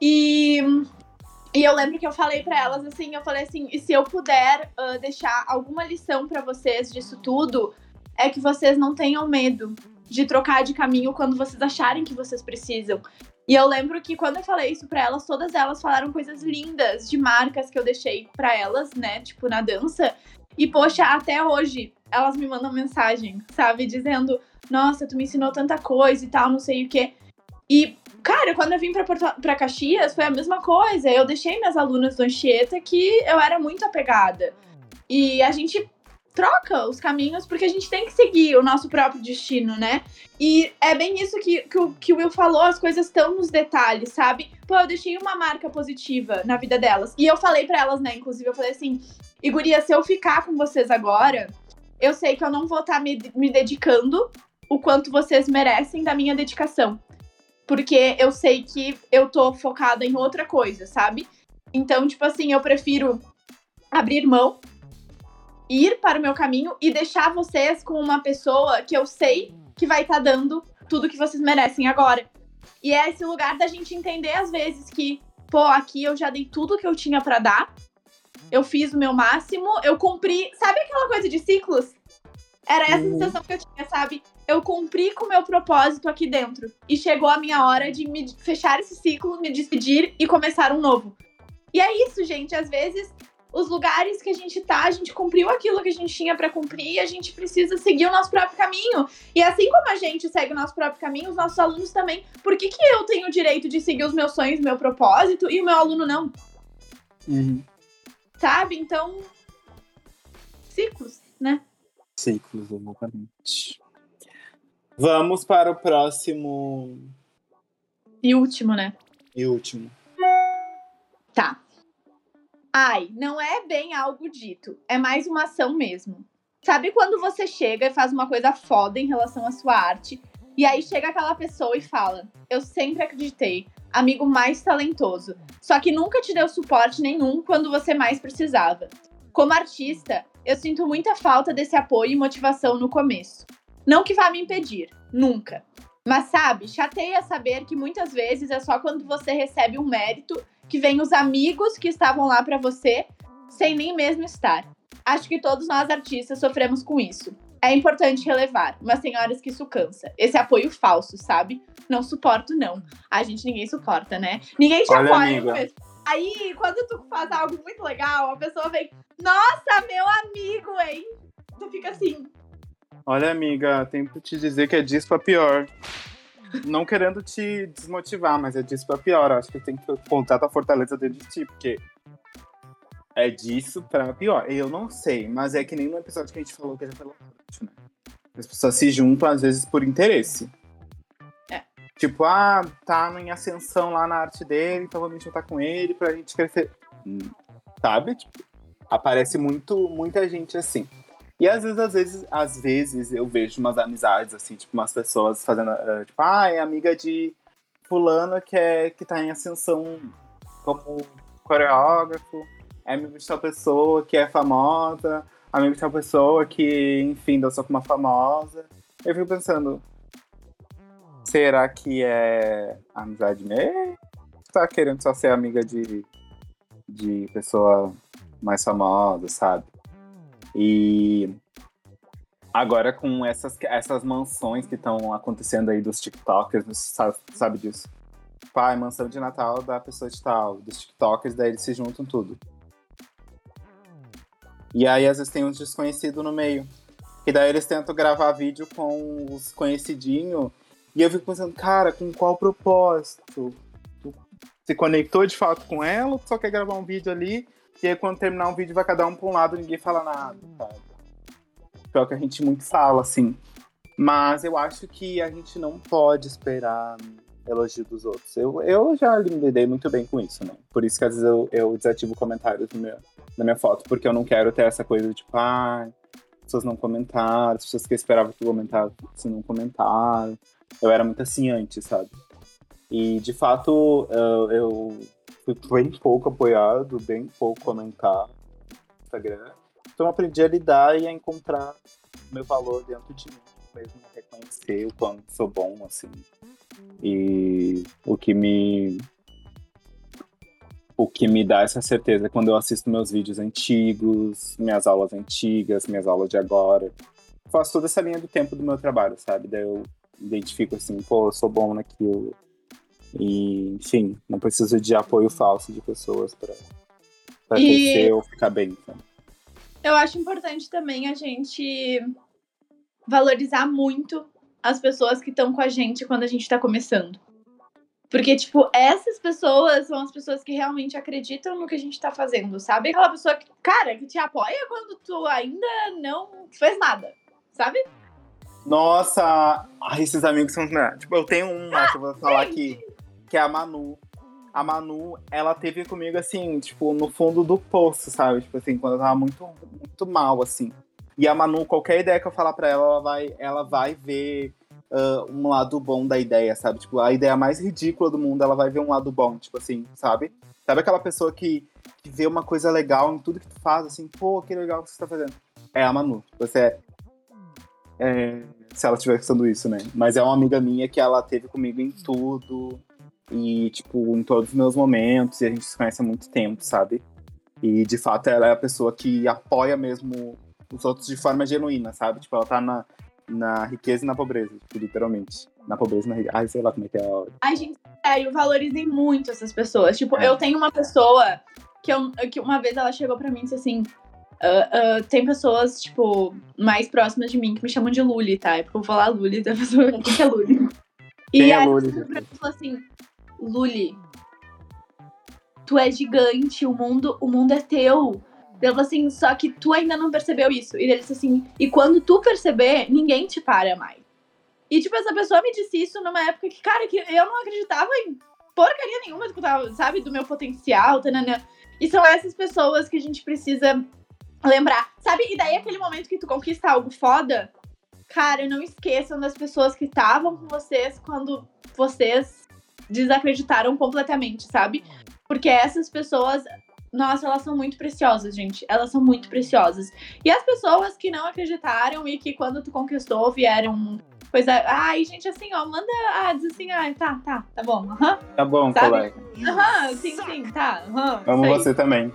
E, e eu lembro que eu falei para elas assim, eu falei assim, e se eu puder uh, deixar alguma lição para vocês disso tudo, é que vocês não tenham medo de trocar de caminho quando vocês acharem que vocês precisam. E eu lembro que quando eu falei isso para elas, todas elas falaram coisas lindas de marcas que eu deixei para elas, né, tipo na dança. E poxa, até hoje elas me mandam mensagem, sabe, dizendo: "Nossa, tu me ensinou tanta coisa e tal, não sei o quê". E cara, quando eu vim para Caxias, foi a mesma coisa. Eu deixei minhas alunas do Anchieta que eu era muito apegada. E a gente troca os caminhos, porque a gente tem que seguir o nosso próprio destino, né? E é bem isso que, que, o, que o Will falou, as coisas estão nos detalhes, sabe? Pô, eu deixei uma marca positiva na vida delas. E eu falei para elas, né, inclusive, eu falei assim, e guria, se eu ficar com vocês agora, eu sei que eu não vou estar tá me, me dedicando o quanto vocês merecem da minha dedicação. Porque eu sei que eu tô focada em outra coisa, sabe? Então, tipo assim, eu prefiro abrir mão ir para o meu caminho e deixar vocês com uma pessoa que eu sei que vai estar tá dando tudo que vocês merecem agora. E é esse lugar da gente entender às vezes que, pô, aqui eu já dei tudo que eu tinha para dar. Eu fiz o meu máximo, eu cumpri. Sabe aquela coisa de ciclos? Era essa uhum. sensação que eu tinha, sabe? Eu cumpri com o meu propósito aqui dentro. E chegou a minha hora de me fechar esse ciclo, me despedir e começar um novo. E é isso, gente. Às vezes os lugares que a gente tá, a gente cumpriu aquilo que a gente tinha para cumprir e a gente precisa seguir o nosso próprio caminho. E assim como a gente segue o nosso próprio caminho, os nossos alunos também. Por que, que eu tenho o direito de seguir os meus sonhos, meu propósito, e o meu aluno não? Uhum. Sabe? Então, ciclos, né? Ciclos, exatamente. Vamos para o próximo. E último, né? E último. Tá. Ai, não é bem algo dito, é mais uma ação mesmo. Sabe quando você chega e faz uma coisa foda em relação à sua arte, e aí chega aquela pessoa e fala: Eu sempre acreditei, amigo mais talentoso, só que nunca te deu suporte nenhum quando você mais precisava. Como artista, eu sinto muita falta desse apoio e motivação no começo. Não que vá me impedir, nunca. Mas sabe, chateia saber que muitas vezes é só quando você recebe um mérito que vem os amigos que estavam lá para você sem nem mesmo estar. Acho que todos nós artistas sofremos com isso. É importante relevar, mas tem horas que isso cansa. Esse apoio falso, sabe? Não suporto, não. A gente ninguém suporta, né? Ninguém te Olha, apoia mesmo. Aí, quando tu faz algo muito legal, a pessoa vem, nossa, meu amigo, hein? Tu fica assim, Olha, amiga, tenho que te dizer que é disso pra pior. Não querendo te desmotivar, mas é disso pra pior. Acho que tem que contar a fortaleza dentro de ti, porque é disso pra pior. Eu não sei, mas é que nem no episódio que a gente falou que já falou né? As pessoas se juntam, às vezes, por interesse. É. Tipo, ah, tá em ascensão lá na arte dele, então vamos me juntar com ele pra gente crescer. Hum, sabe? Tipo, aparece muito, muita gente assim. E às vezes, às vezes, às vezes eu vejo umas amizades, assim, tipo, umas pessoas fazendo, uh, tipo, ah, é amiga de fulano que, é, que tá em ascensão como coreógrafo, é amigo de tal pessoa que é famosa, amigo de tal pessoa que, enfim, dançou com uma famosa. Eu fico pensando, será que é amizade mesmo? Tá querendo só ser amiga de, de pessoa mais famosa, sabe? E agora com essas, essas mansões que estão acontecendo aí dos TikTokers, sabe, sabe disso? Pai, mansão de Natal da pessoa de tal, dos TikTokers, daí eles se juntam tudo. E aí às vezes tem uns desconhecidos no meio. E daí eles tentam gravar vídeo com os conhecidinhos. E eu fico pensando, cara, com qual propósito? Tu se conectou de fato com ela ou tu só quer gravar um vídeo ali? E aí quando terminar um vídeo vai cada um pra um lado ninguém fala nada, sabe? Pior que a gente muito fala, assim. Mas eu acho que a gente não pode esperar elogio dos outros. Eu, eu já lidei muito bem com isso, né? Por isso que às vezes eu, eu desativo comentários no meu, na minha foto, porque eu não quero ter essa coisa de tipo, ah, as pessoas não comentaram, as pessoas que eu esperava que se não comentaram. Eu era muito assim antes, sabe? E de fato eu, eu bem pouco apoiado, bem pouco comentado no Instagram. Então aprendi a lidar e a encontrar meu valor dentro de mim mesmo, reconhecer o quanto sou bom, assim. E o que me o que me dá essa certeza é quando eu assisto meus vídeos antigos, minhas aulas antigas, minhas aulas de agora. faço toda essa linha do tempo do meu trabalho, sabe? Daí eu identifico assim, pô, eu sou bom naquilo. E, enfim, não preciso de apoio falso de pessoas para pra E- crescer ou ficar bem. Sabe? Eu acho importante também a gente valorizar muito as pessoas que estão com a gente quando a gente tá começando. Porque, tipo, essas pessoas são as pessoas que realmente acreditam no que a gente tá fazendo, sabe? Aquela pessoa que, cara, que te apoia quando tu ainda não fez nada, sabe? Nossa, ai, esses amigos são. né, Tipo, eu tenho uma que eu vou falar aqui, que é a Manu. A Manu, ela teve comigo assim, tipo, no fundo do poço, sabe? Tipo assim, quando eu tava muito, muito mal, assim. E a Manu, qualquer ideia que eu falar pra ela, ela vai, ela vai ver ah, um lado bom da ideia, sabe? Tipo, a ideia mais ridícula do mundo, ela vai ver um lado bom, tipo assim, sabe? Sabe aquela pessoa que, que vê uma coisa legal em tudo que tu faz, assim, pô, que legal que você tá fazendo. É a Manu. Você é. é, se ela estiver pensando isso, né? Mas é uma amiga minha que ela teve comigo em tudo. E, tipo, em todos os meus momentos. E a gente se conhece há muito tempo, sabe? E, de fato, ela é a pessoa que apoia mesmo os outros de forma genuína, sabe? Tipo, ela tá na, na riqueza e na pobreza, tipo, literalmente. Na pobreza e na riqueza. Ai, sei lá como é que é a hora. Ai, gente, sério, valorizem muito essas pessoas. Tipo, É. eu tenho uma pessoa que, eu, que uma vez ela chegou pra mim e disse assim: "Ah, ah, tem pessoas, tipo, mais próximas de mim que me chamam de Luli, tá? É porque eu vou falar Luli da pessoa. O que é Luli? Quem é Luli? mim falou assim: Luli, tu é gigante, o mundo, o mundo é teu. Ele assim, só que tu ainda não percebeu isso. E ele disse assim, e quando tu perceber, ninguém te para mais. E, tipo, essa pessoa me disse isso numa época que, cara, que eu não acreditava em porcaria nenhuma, que eu tava, sabe, do meu potencial, tananã. E são essas pessoas que a gente precisa lembrar. Sabe? E daí aquele momento que tu conquista algo foda, cara, não esqueçam das pessoas que estavam com vocês quando vocês desacreditaram completamente, sabe? Porque essas pessoas, nossa, elas são muito preciosas, gente. Elas são muito preciosas. E as pessoas que não acreditaram e que quando tu conquistou vieram coisa. Ai, gente, assim, ó, manda. Ah, diz assim, ah, tá, tá, tá bom. Aham, Tá bom, Sabe? colega. aham, sim, sim, tá. Aham. Amo você também.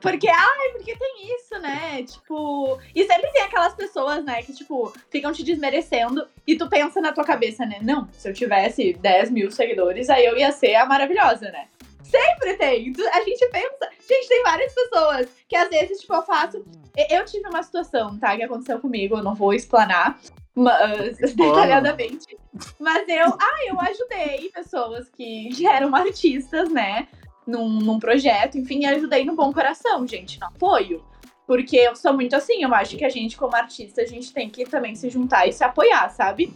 Porque, ai, porque tem isso, né? Tipo. E sempre tem aquelas pessoas, né, que, tipo, ficam te desmerecendo e tu pensa na tua cabeça, né? Não, se eu tivesse 10 mil seguidores, aí eu ia ser a maravilhosa, né? Sempre tem. A gente pensa. Gente, tem várias pessoas que às vezes, tipo, eu faço. Eu tive uma situação, tá? Que aconteceu comigo, eu não vou explanar. Mas, detalhadamente. Mas eu, ah, eu ajudei pessoas que, que eram artistas, né? Num, num projeto, enfim, e ajudei no bom coração, gente, no apoio. Porque eu sou muito assim, eu acho que a gente, como artista, a gente tem que também se juntar e se apoiar, sabe?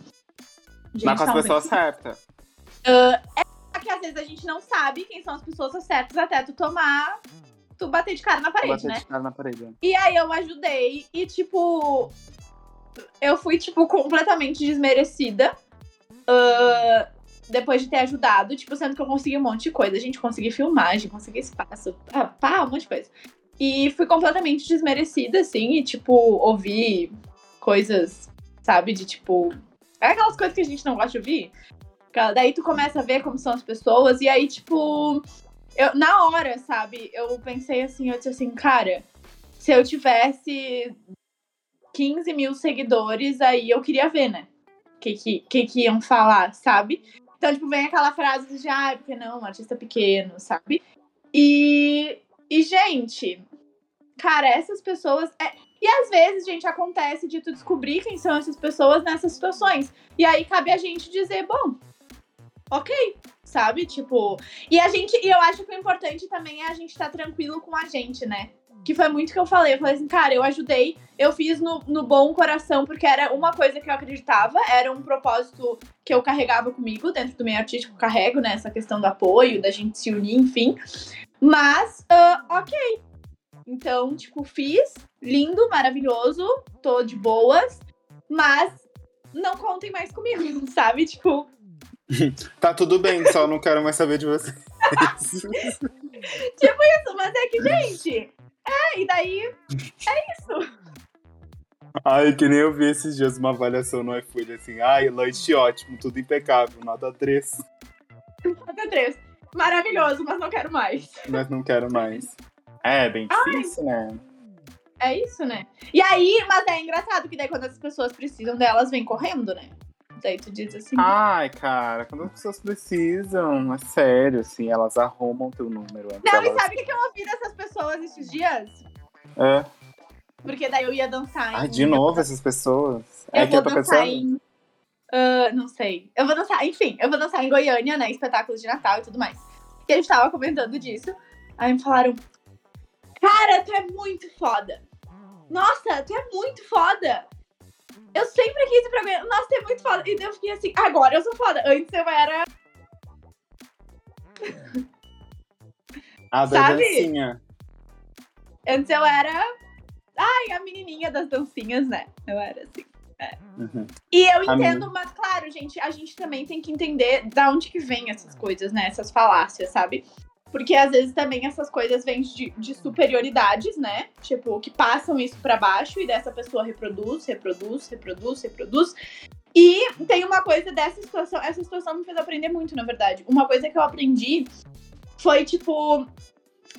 Gente, Mas com as pessoas certas. só que às vezes a gente não sabe quem são as pessoas certas até tu tomar tu bater de cara na parede, Bater né? de cara na parede. E aí eu ajudei e, tipo, eu fui, tipo, completamente desmerecida. ah, depois de ter ajudado, tipo, sendo que eu consegui um monte de coisa. A gente consegui filmagem, consegui espaço, ah, pá, um monte de coisa. E fui completamente desmerecida, assim, e, tipo, ouvi coisas, sabe, de tipo. É aquelas coisas que a gente não gosta de ouvir. Daí tu começa a ver como são as pessoas, e aí, tipo. Eu, na hora, sabe, eu pensei assim, eu disse assim, cara, se eu tivesse 15 mil seguidores, aí eu queria ver, né? O que, que, que, que iam falar, sabe? Então, tipo, vem aquela frase de, ah, porque não, um artista pequeno, sabe? E, e, gente, cara, essas pessoas. é- E às vezes, gente, acontece de tu descobrir quem são essas pessoas nessas situações. E aí cabe a gente dizer, bom, ok, sabe? Tipo. E a gente. E eu acho que o importante também é a gente estar tranquilo com a gente, né? Que foi muito que eu falei. Eu falei assim, cara, eu ajudei, eu fiz no, no bom coração, porque era uma coisa que eu acreditava, era um propósito que eu carregava comigo dentro do meio artístico, carrego, né? Essa questão do apoio, da gente se unir, enfim. Mas, ah, ok. Então, tipo, fiz, lindo, maravilhoso, tô de boas, mas não contem mais comigo, sabe? Tipo, Tá tudo bem, só não quero mais saber de vocês. isso, mas é que, gente. É, e daí. Ai, que nem eu vi esses dias uma avaliação no iFood, assim, ai, lanche ótimo, tudo impecável, nota 3, Nota 3. Maravilhoso, mas não quero mais. mas não quero mais. É, bem difícil, né? É isso, né? E aí, mas é engraçado que daí quando as pessoas precisam delas, vem correndo, né? Daí tu diz assim. Ai, cara, quando as pessoas precisam, é sério, assim, elas arrumam teu número. antes não, e elas... sabe o que eu ouvi dessas pessoas esses dias? É. Porque daí eu ia dançar Ai, de novo essas pessoas. Eu é que eu tô dançar pensando. em. ah, não sei. Eu vou dançar, enfim, eu vou dançar em Goiânia, né? Espetáculos de Natal e tudo mais. E a gente tava comentando disso. Aí me falaram: Cara, tu é muito foda. Nossa, tu é muito foda. Eu sempre quis ir pra Goiânia. Nossa, é muito foda. E daí eu fiquei assim: agora eu sou foda. Antes eu era. A da sabe? dancinha. Antes eu era. Ai, a menininha das dancinhas, né? Eu era assim. Uhum. E eu entendo, mas claro, gente, a gente também tem que entender da onde que vem essas coisas, né? Essas falácias, sabe? Porque às vezes também essas coisas vêm de, de superioridades, né? Tipo, que passam isso pra baixo e dessa pessoa reproduz, reproduz, reproduz, reproduz. E tem uma coisa dessa situação, essa situação me fez aprender muito, na verdade. Uma coisa que eu aprendi foi, tipo,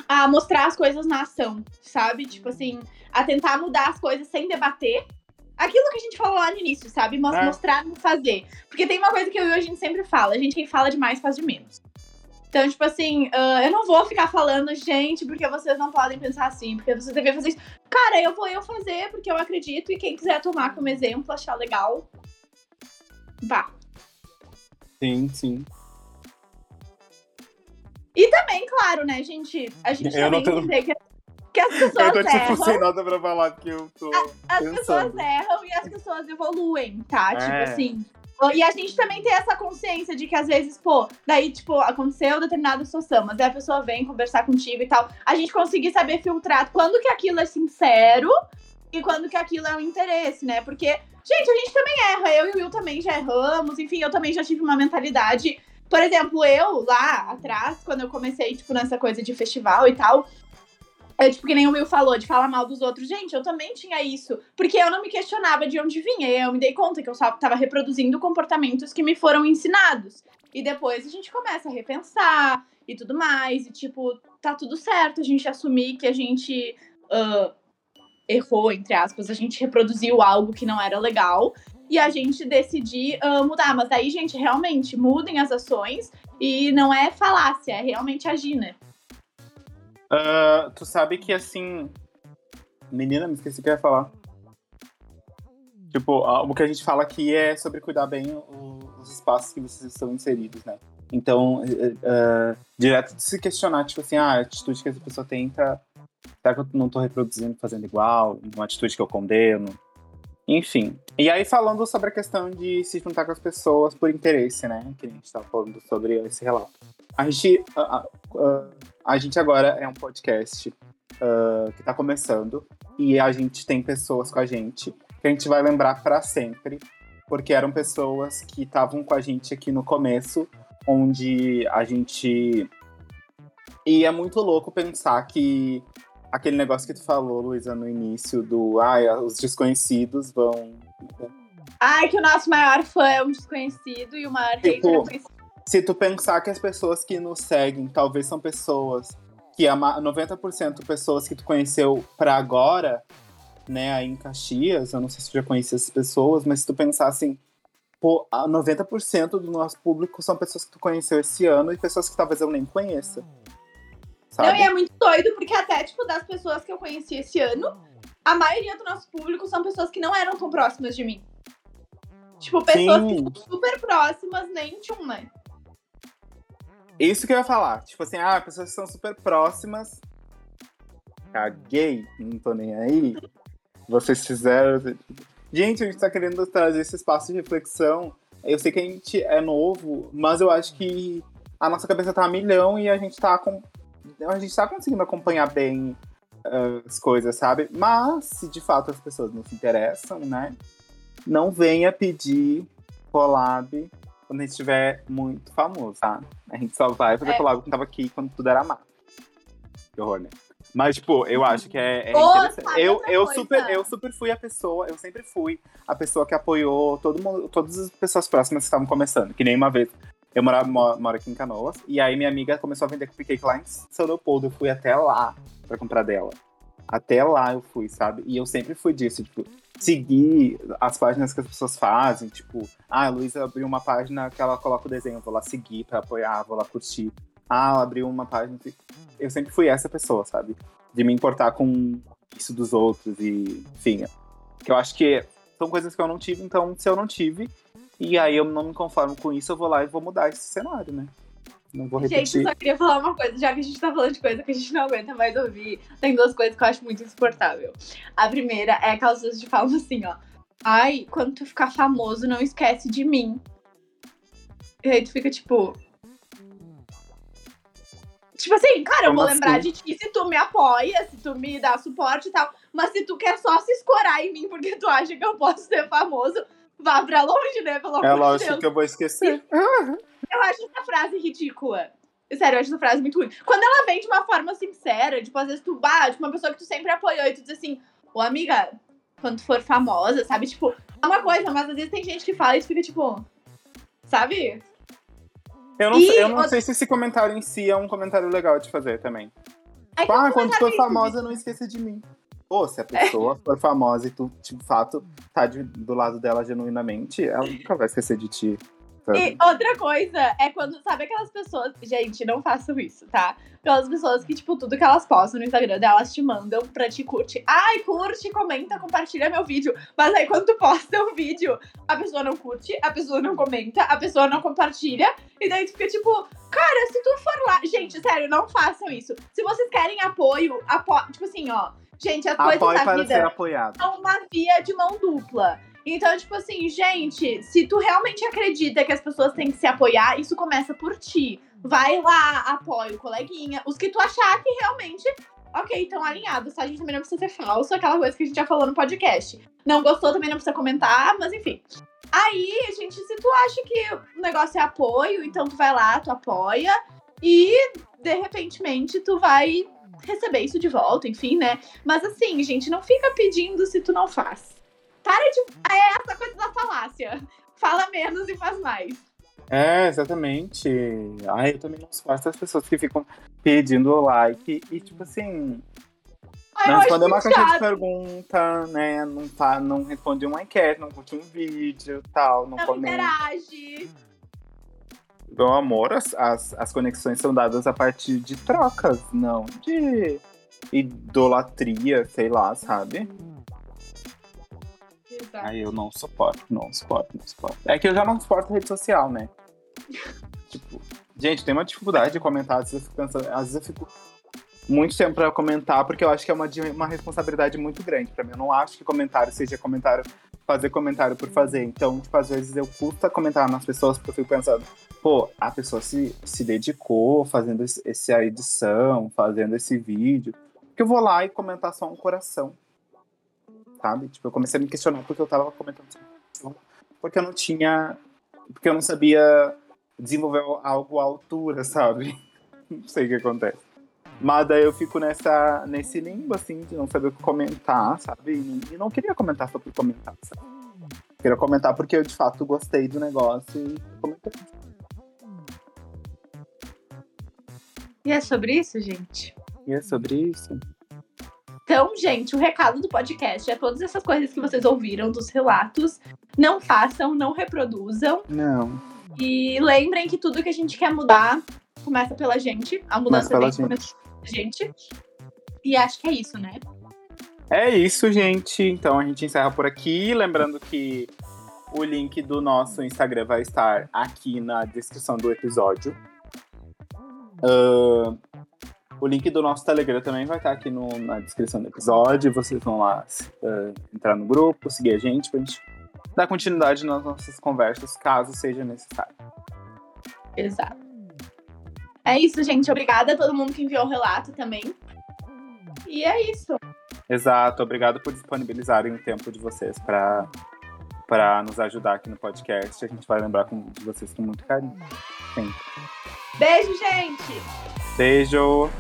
a mostrar as coisas na ação, sabe? Tipo assim, a tentar mudar as coisas sem debater. Aquilo que a gente falou lá no início, sabe? É. Mostrar no fazer. Porque tem uma coisa que eu e a gente sempre fala: a gente quem fala demais faz de menos. Então, tipo assim, ah, eu não vou ficar falando, gente, porque vocês não podem pensar assim, porque vocês devem fazer isso. Cara, eu vou eu fazer porque eu acredito e quem quiser tomar como exemplo, achar legal, vá. Sim, sim. E também, claro, né, gente? A gente Eu também não que, que as Eu pessoas tô tipo erram. sem nada pra falar, porque eu tô. As pensando. pessoas erram e as pessoas evoluem, tá? É. Tipo assim. E a gente também tem essa consciência de que às vezes, pô, daí, tipo, aconteceu determinada situação, mas aí a pessoa vem conversar contigo e tal. A gente conseguir saber filtrar quando que aquilo é sincero e quando que aquilo é um interesse, né? Porque, gente, a gente também erra. Eu e o Will também já erramos. Enfim, eu também já tive uma mentalidade. Por exemplo, eu lá atrás, quando eu comecei, tipo, nessa coisa de festival e tal, é tipo que nem o Will falou, de falar mal dos outros. Gente, eu também tinha isso. Porque eu não me questionava de onde vinha. Eu me dei conta que eu só tava reproduzindo comportamentos que me foram ensinados. E depois a gente começa a repensar e tudo mais. E tipo, tá tudo certo a gente assumir que a gente ah, errou, entre aspas. A gente reproduziu algo que não era legal. E a gente decidir ah, mudar. Mas aí, gente, realmente, mudem as ações. E não é falácia, é realmente agir, né? Ah, tu sabe que assim. Menina, me esqueci o que eu ia falar. Tipo, ah, o que a gente fala aqui é sobre cuidar bem os espaços que vocês estão inseridos, né? Então, eh, direto de se questionar, tipo assim, ah, a atitude que essa pessoa tenta, será que eu não tô reproduzindo, fazendo igual? Uma atitude que eu condeno? Enfim. E aí, falando sobre a questão de se juntar com as pessoas por interesse, né? Que a gente tava falando sobre esse relato. A gente, a- a- a- gente agora é um podcast ah, que tá começando. E a gente tem pessoas com a gente que a gente vai lembrar para sempre. Porque eram pessoas que estavam com a gente aqui no começo, onde a gente. E é muito louco pensar que aquele negócio que tu falou, Luísa, no início, do ai, os desconhecidos vão. Ai, que o nosso maior fã é um desconhecido e o maior Tipo, hater é um conhecido. Se tu pensar que as pessoas que nos seguem talvez são pessoas que a ma- 90% pessoas que tu conheceu pra agora, né, aí em Caxias, eu não sei se tu já conhecia essas pessoas, mas se tu pensar assim, pô, a 90% do nosso público são pessoas que tu conheceu esse ano e pessoas que talvez eu nem conheça. Sabe? Não, e é muito doido, porque até, tipo, das pessoas que eu conheci esse ano, a maioria do nosso público são pessoas que não eram tão próximas de mim. Tipo, pessoas que Sim. são super próximas, nem tchum, né? Isso que eu ia falar. Tipo assim, ah, pessoas que são super próximas. Caguei, não tô nem aí. Vocês fizeram. Gente, a gente tá querendo trazer esse espaço de reflexão. Eu sei que a gente é novo, mas eu acho que a nossa cabeça tá a milhão e a gente tá com. A gente tá conseguindo acompanhar bem ah, as coisas, sabe? Mas, se de fato as pessoas não se interessam, né? Não venha pedir collab quando a gente estiver muito famoso, tá? A gente só vai fazer É. collab quando tava aqui, quando tudo era mato. Que horror, né? Mas, tipo, eu acho que é, é interessante. Eu, eu, coisa? super, eu super fui a pessoa, eu sempre fui a pessoa que apoiou todo mundo, todas as pessoas próximas que estavam começando. Que nem uma vez. Eu morava, mo- moro aqui em Canoas, e aí minha amiga começou a vender cupcake lá em São Leopoldo. Eu fui até lá pra comprar dela. Até lá eu fui, sabe? E eu sempre fui disso, tipo, seguir as páginas que as pessoas fazem, tipo, ah, a Luísa abriu uma página que ela coloca o desenho, vou lá seguir pra apoiar, vou lá curtir. Ah, ela abriu uma página. que- Eu sempre fui essa pessoa, sabe? De me importar com isso dos outros e, enfim. Que eu acho que são coisas que eu não tive, então se eu não tive, e aí eu não me conformo com isso, eu vou lá e vou mudar esse cenário, né? Não vou Gente, repetir. eu só queria falar uma coisa, já que a gente tá falando de coisa que a gente não aguenta mais ouvir, tem duas coisas que eu acho muito insuportável. A primeira é aquelas pessoas que falam assim, ó. Ai, quando tu ficar famoso, não esquece de mim. E aí tu fica tipo. Tipo assim, cara, eu vou lembrar assim? de ti se tu me apoia, se tu me dá suporte e tal. Mas se tu quer só se escorar em mim porque tu acha que eu posso ser famoso, vá pra longe, né? Pelo É de lógico Deus. que eu vou esquecer. Eu acho essa frase ridícula. Sério, eu acho essa frase muito ruim. Quando ela vem de uma forma sincera, tipo, às vezes tu bate uma pessoa que tu sempre apoiou e tu diz assim, ô amiga, quando tu for famosa, sabe? Tipo, é uma coisa, mas às vezes tem gente que fala e fica tipo, sabe? Eu não, E sei, eu não outra- sei se esse comentário em si é um comentário legal de fazer também. É Tipo, ah, quando tu for famosa, não esqueça de mim. Pô, se a pessoa for famosa e tu, de fato, tá de- do lado dela genuinamente, ela nunca vai esquecer de ti. E outra coisa é quando, sabe aquelas pessoas. Gente, não façam isso, tá? Aquelas pessoas que, tipo, tudo que elas postam no Instagram delas te mandam pra te curtir. Ai, curte, comenta, compartilha meu vídeo. Mas aí quando tu posta um vídeo, a pessoa não curte, a pessoa não comenta, a pessoa não compartilha. E daí tu fica tipo, cara, se tu for lá. Gente, sério, não façam isso. Se vocês querem apoio, apo... tipo assim, ó. Gente, as coisas da vida ser apoiado. é uma via de mão dupla. Então, tipo assim, gente, se tu realmente acredita que as pessoas têm que se apoiar, isso começa por ti. Vai lá, apoia o coleguinha. Os que tu achar que realmente, ok, estão alinhados, tá? A gente também não precisa ser falso, aquela coisa que a gente já falou no podcast. Não gostou, também não precisa comentar, mas enfim. Aí, gente, se tu acha que o negócio é apoio, então tu vai lá, tu apoia e, de repentemente, tu vai receber isso de volta, enfim, né? Mas assim, gente, não fica pedindo se tu não faz. Para de. É essa coisa da falácia. Fala menos e faz mais. É, exatamente. Ai, eu também não suporto as pessoas que ficam pedindo like e, tipo assim, Ai, não eu acho responder uma caixa de pergunta, né? Não, tá, não responde uma enquete, não curte um vídeo tal, não Não comenta. interage. Meu amor, as, as, as conexões são dadas a partir de trocas, não de idolatria, sei lá, sabe? Exato. Aí eu não suporto, não suporto, não suporto. É que eu já não suporto rede social, né? tipo, gente, tem uma dificuldade de comentar, às vezes eu fico pensando, às vezes eu fico muito tempo pra comentar, porque eu acho que é uma, uma responsabilidade muito grande pra mim. Eu não acho que comentário seja comentário, fazer comentário por fazer. Então, tipo, às vezes eu custa comentar nas pessoas, porque eu fico pensando, pô, a pessoa se, se dedicou fazendo esse, essa edição, fazendo esse vídeo. que eu vou lá e comentar só um coração. Sabe? Tipo, eu comecei a me questionar porque eu tava comentando coração, porque eu não tinha. Porque eu não sabia desenvolver algo à altura, sabe? Não sei o que acontece. Mas daí eu fico nessa, nesse limbo, assim, de não saber o que comentar, sabe? E não queria comentar só por comentar, sabe? Queria comentar porque eu, de fato, gostei do negócio e comentei. E é sobre isso, gente? E é sobre isso. Então, gente, o recado do podcast é todas essas coisas que vocês ouviram dos relatos. Não façam, não reproduzam. Não. E lembrem que tudo que a gente quer mudar começa pela gente. A mudança vem gente. começa pela gente. E acho que é isso, né? É isso, gente. Então a gente encerra por aqui. Lembrando que o link do nosso Instagram vai estar aqui na descrição do episódio. Ahn, o link do nosso Telegram também vai estar aqui no- na descrição do episódio. Vocês vão lá ah, entrar no grupo, seguir a gente pra gente dar continuidade nas nossas conversas, caso seja necessário. Exato. É isso, gente. Obrigada a todo mundo que enviou o relato também. E é isso. Exato, obrigado por disponibilizarem o tempo de vocês para para nos ajudar aqui no podcast. A gente vai lembrar com- de vocês com muito carinho. Sempre. Beijo, gente! Beijo!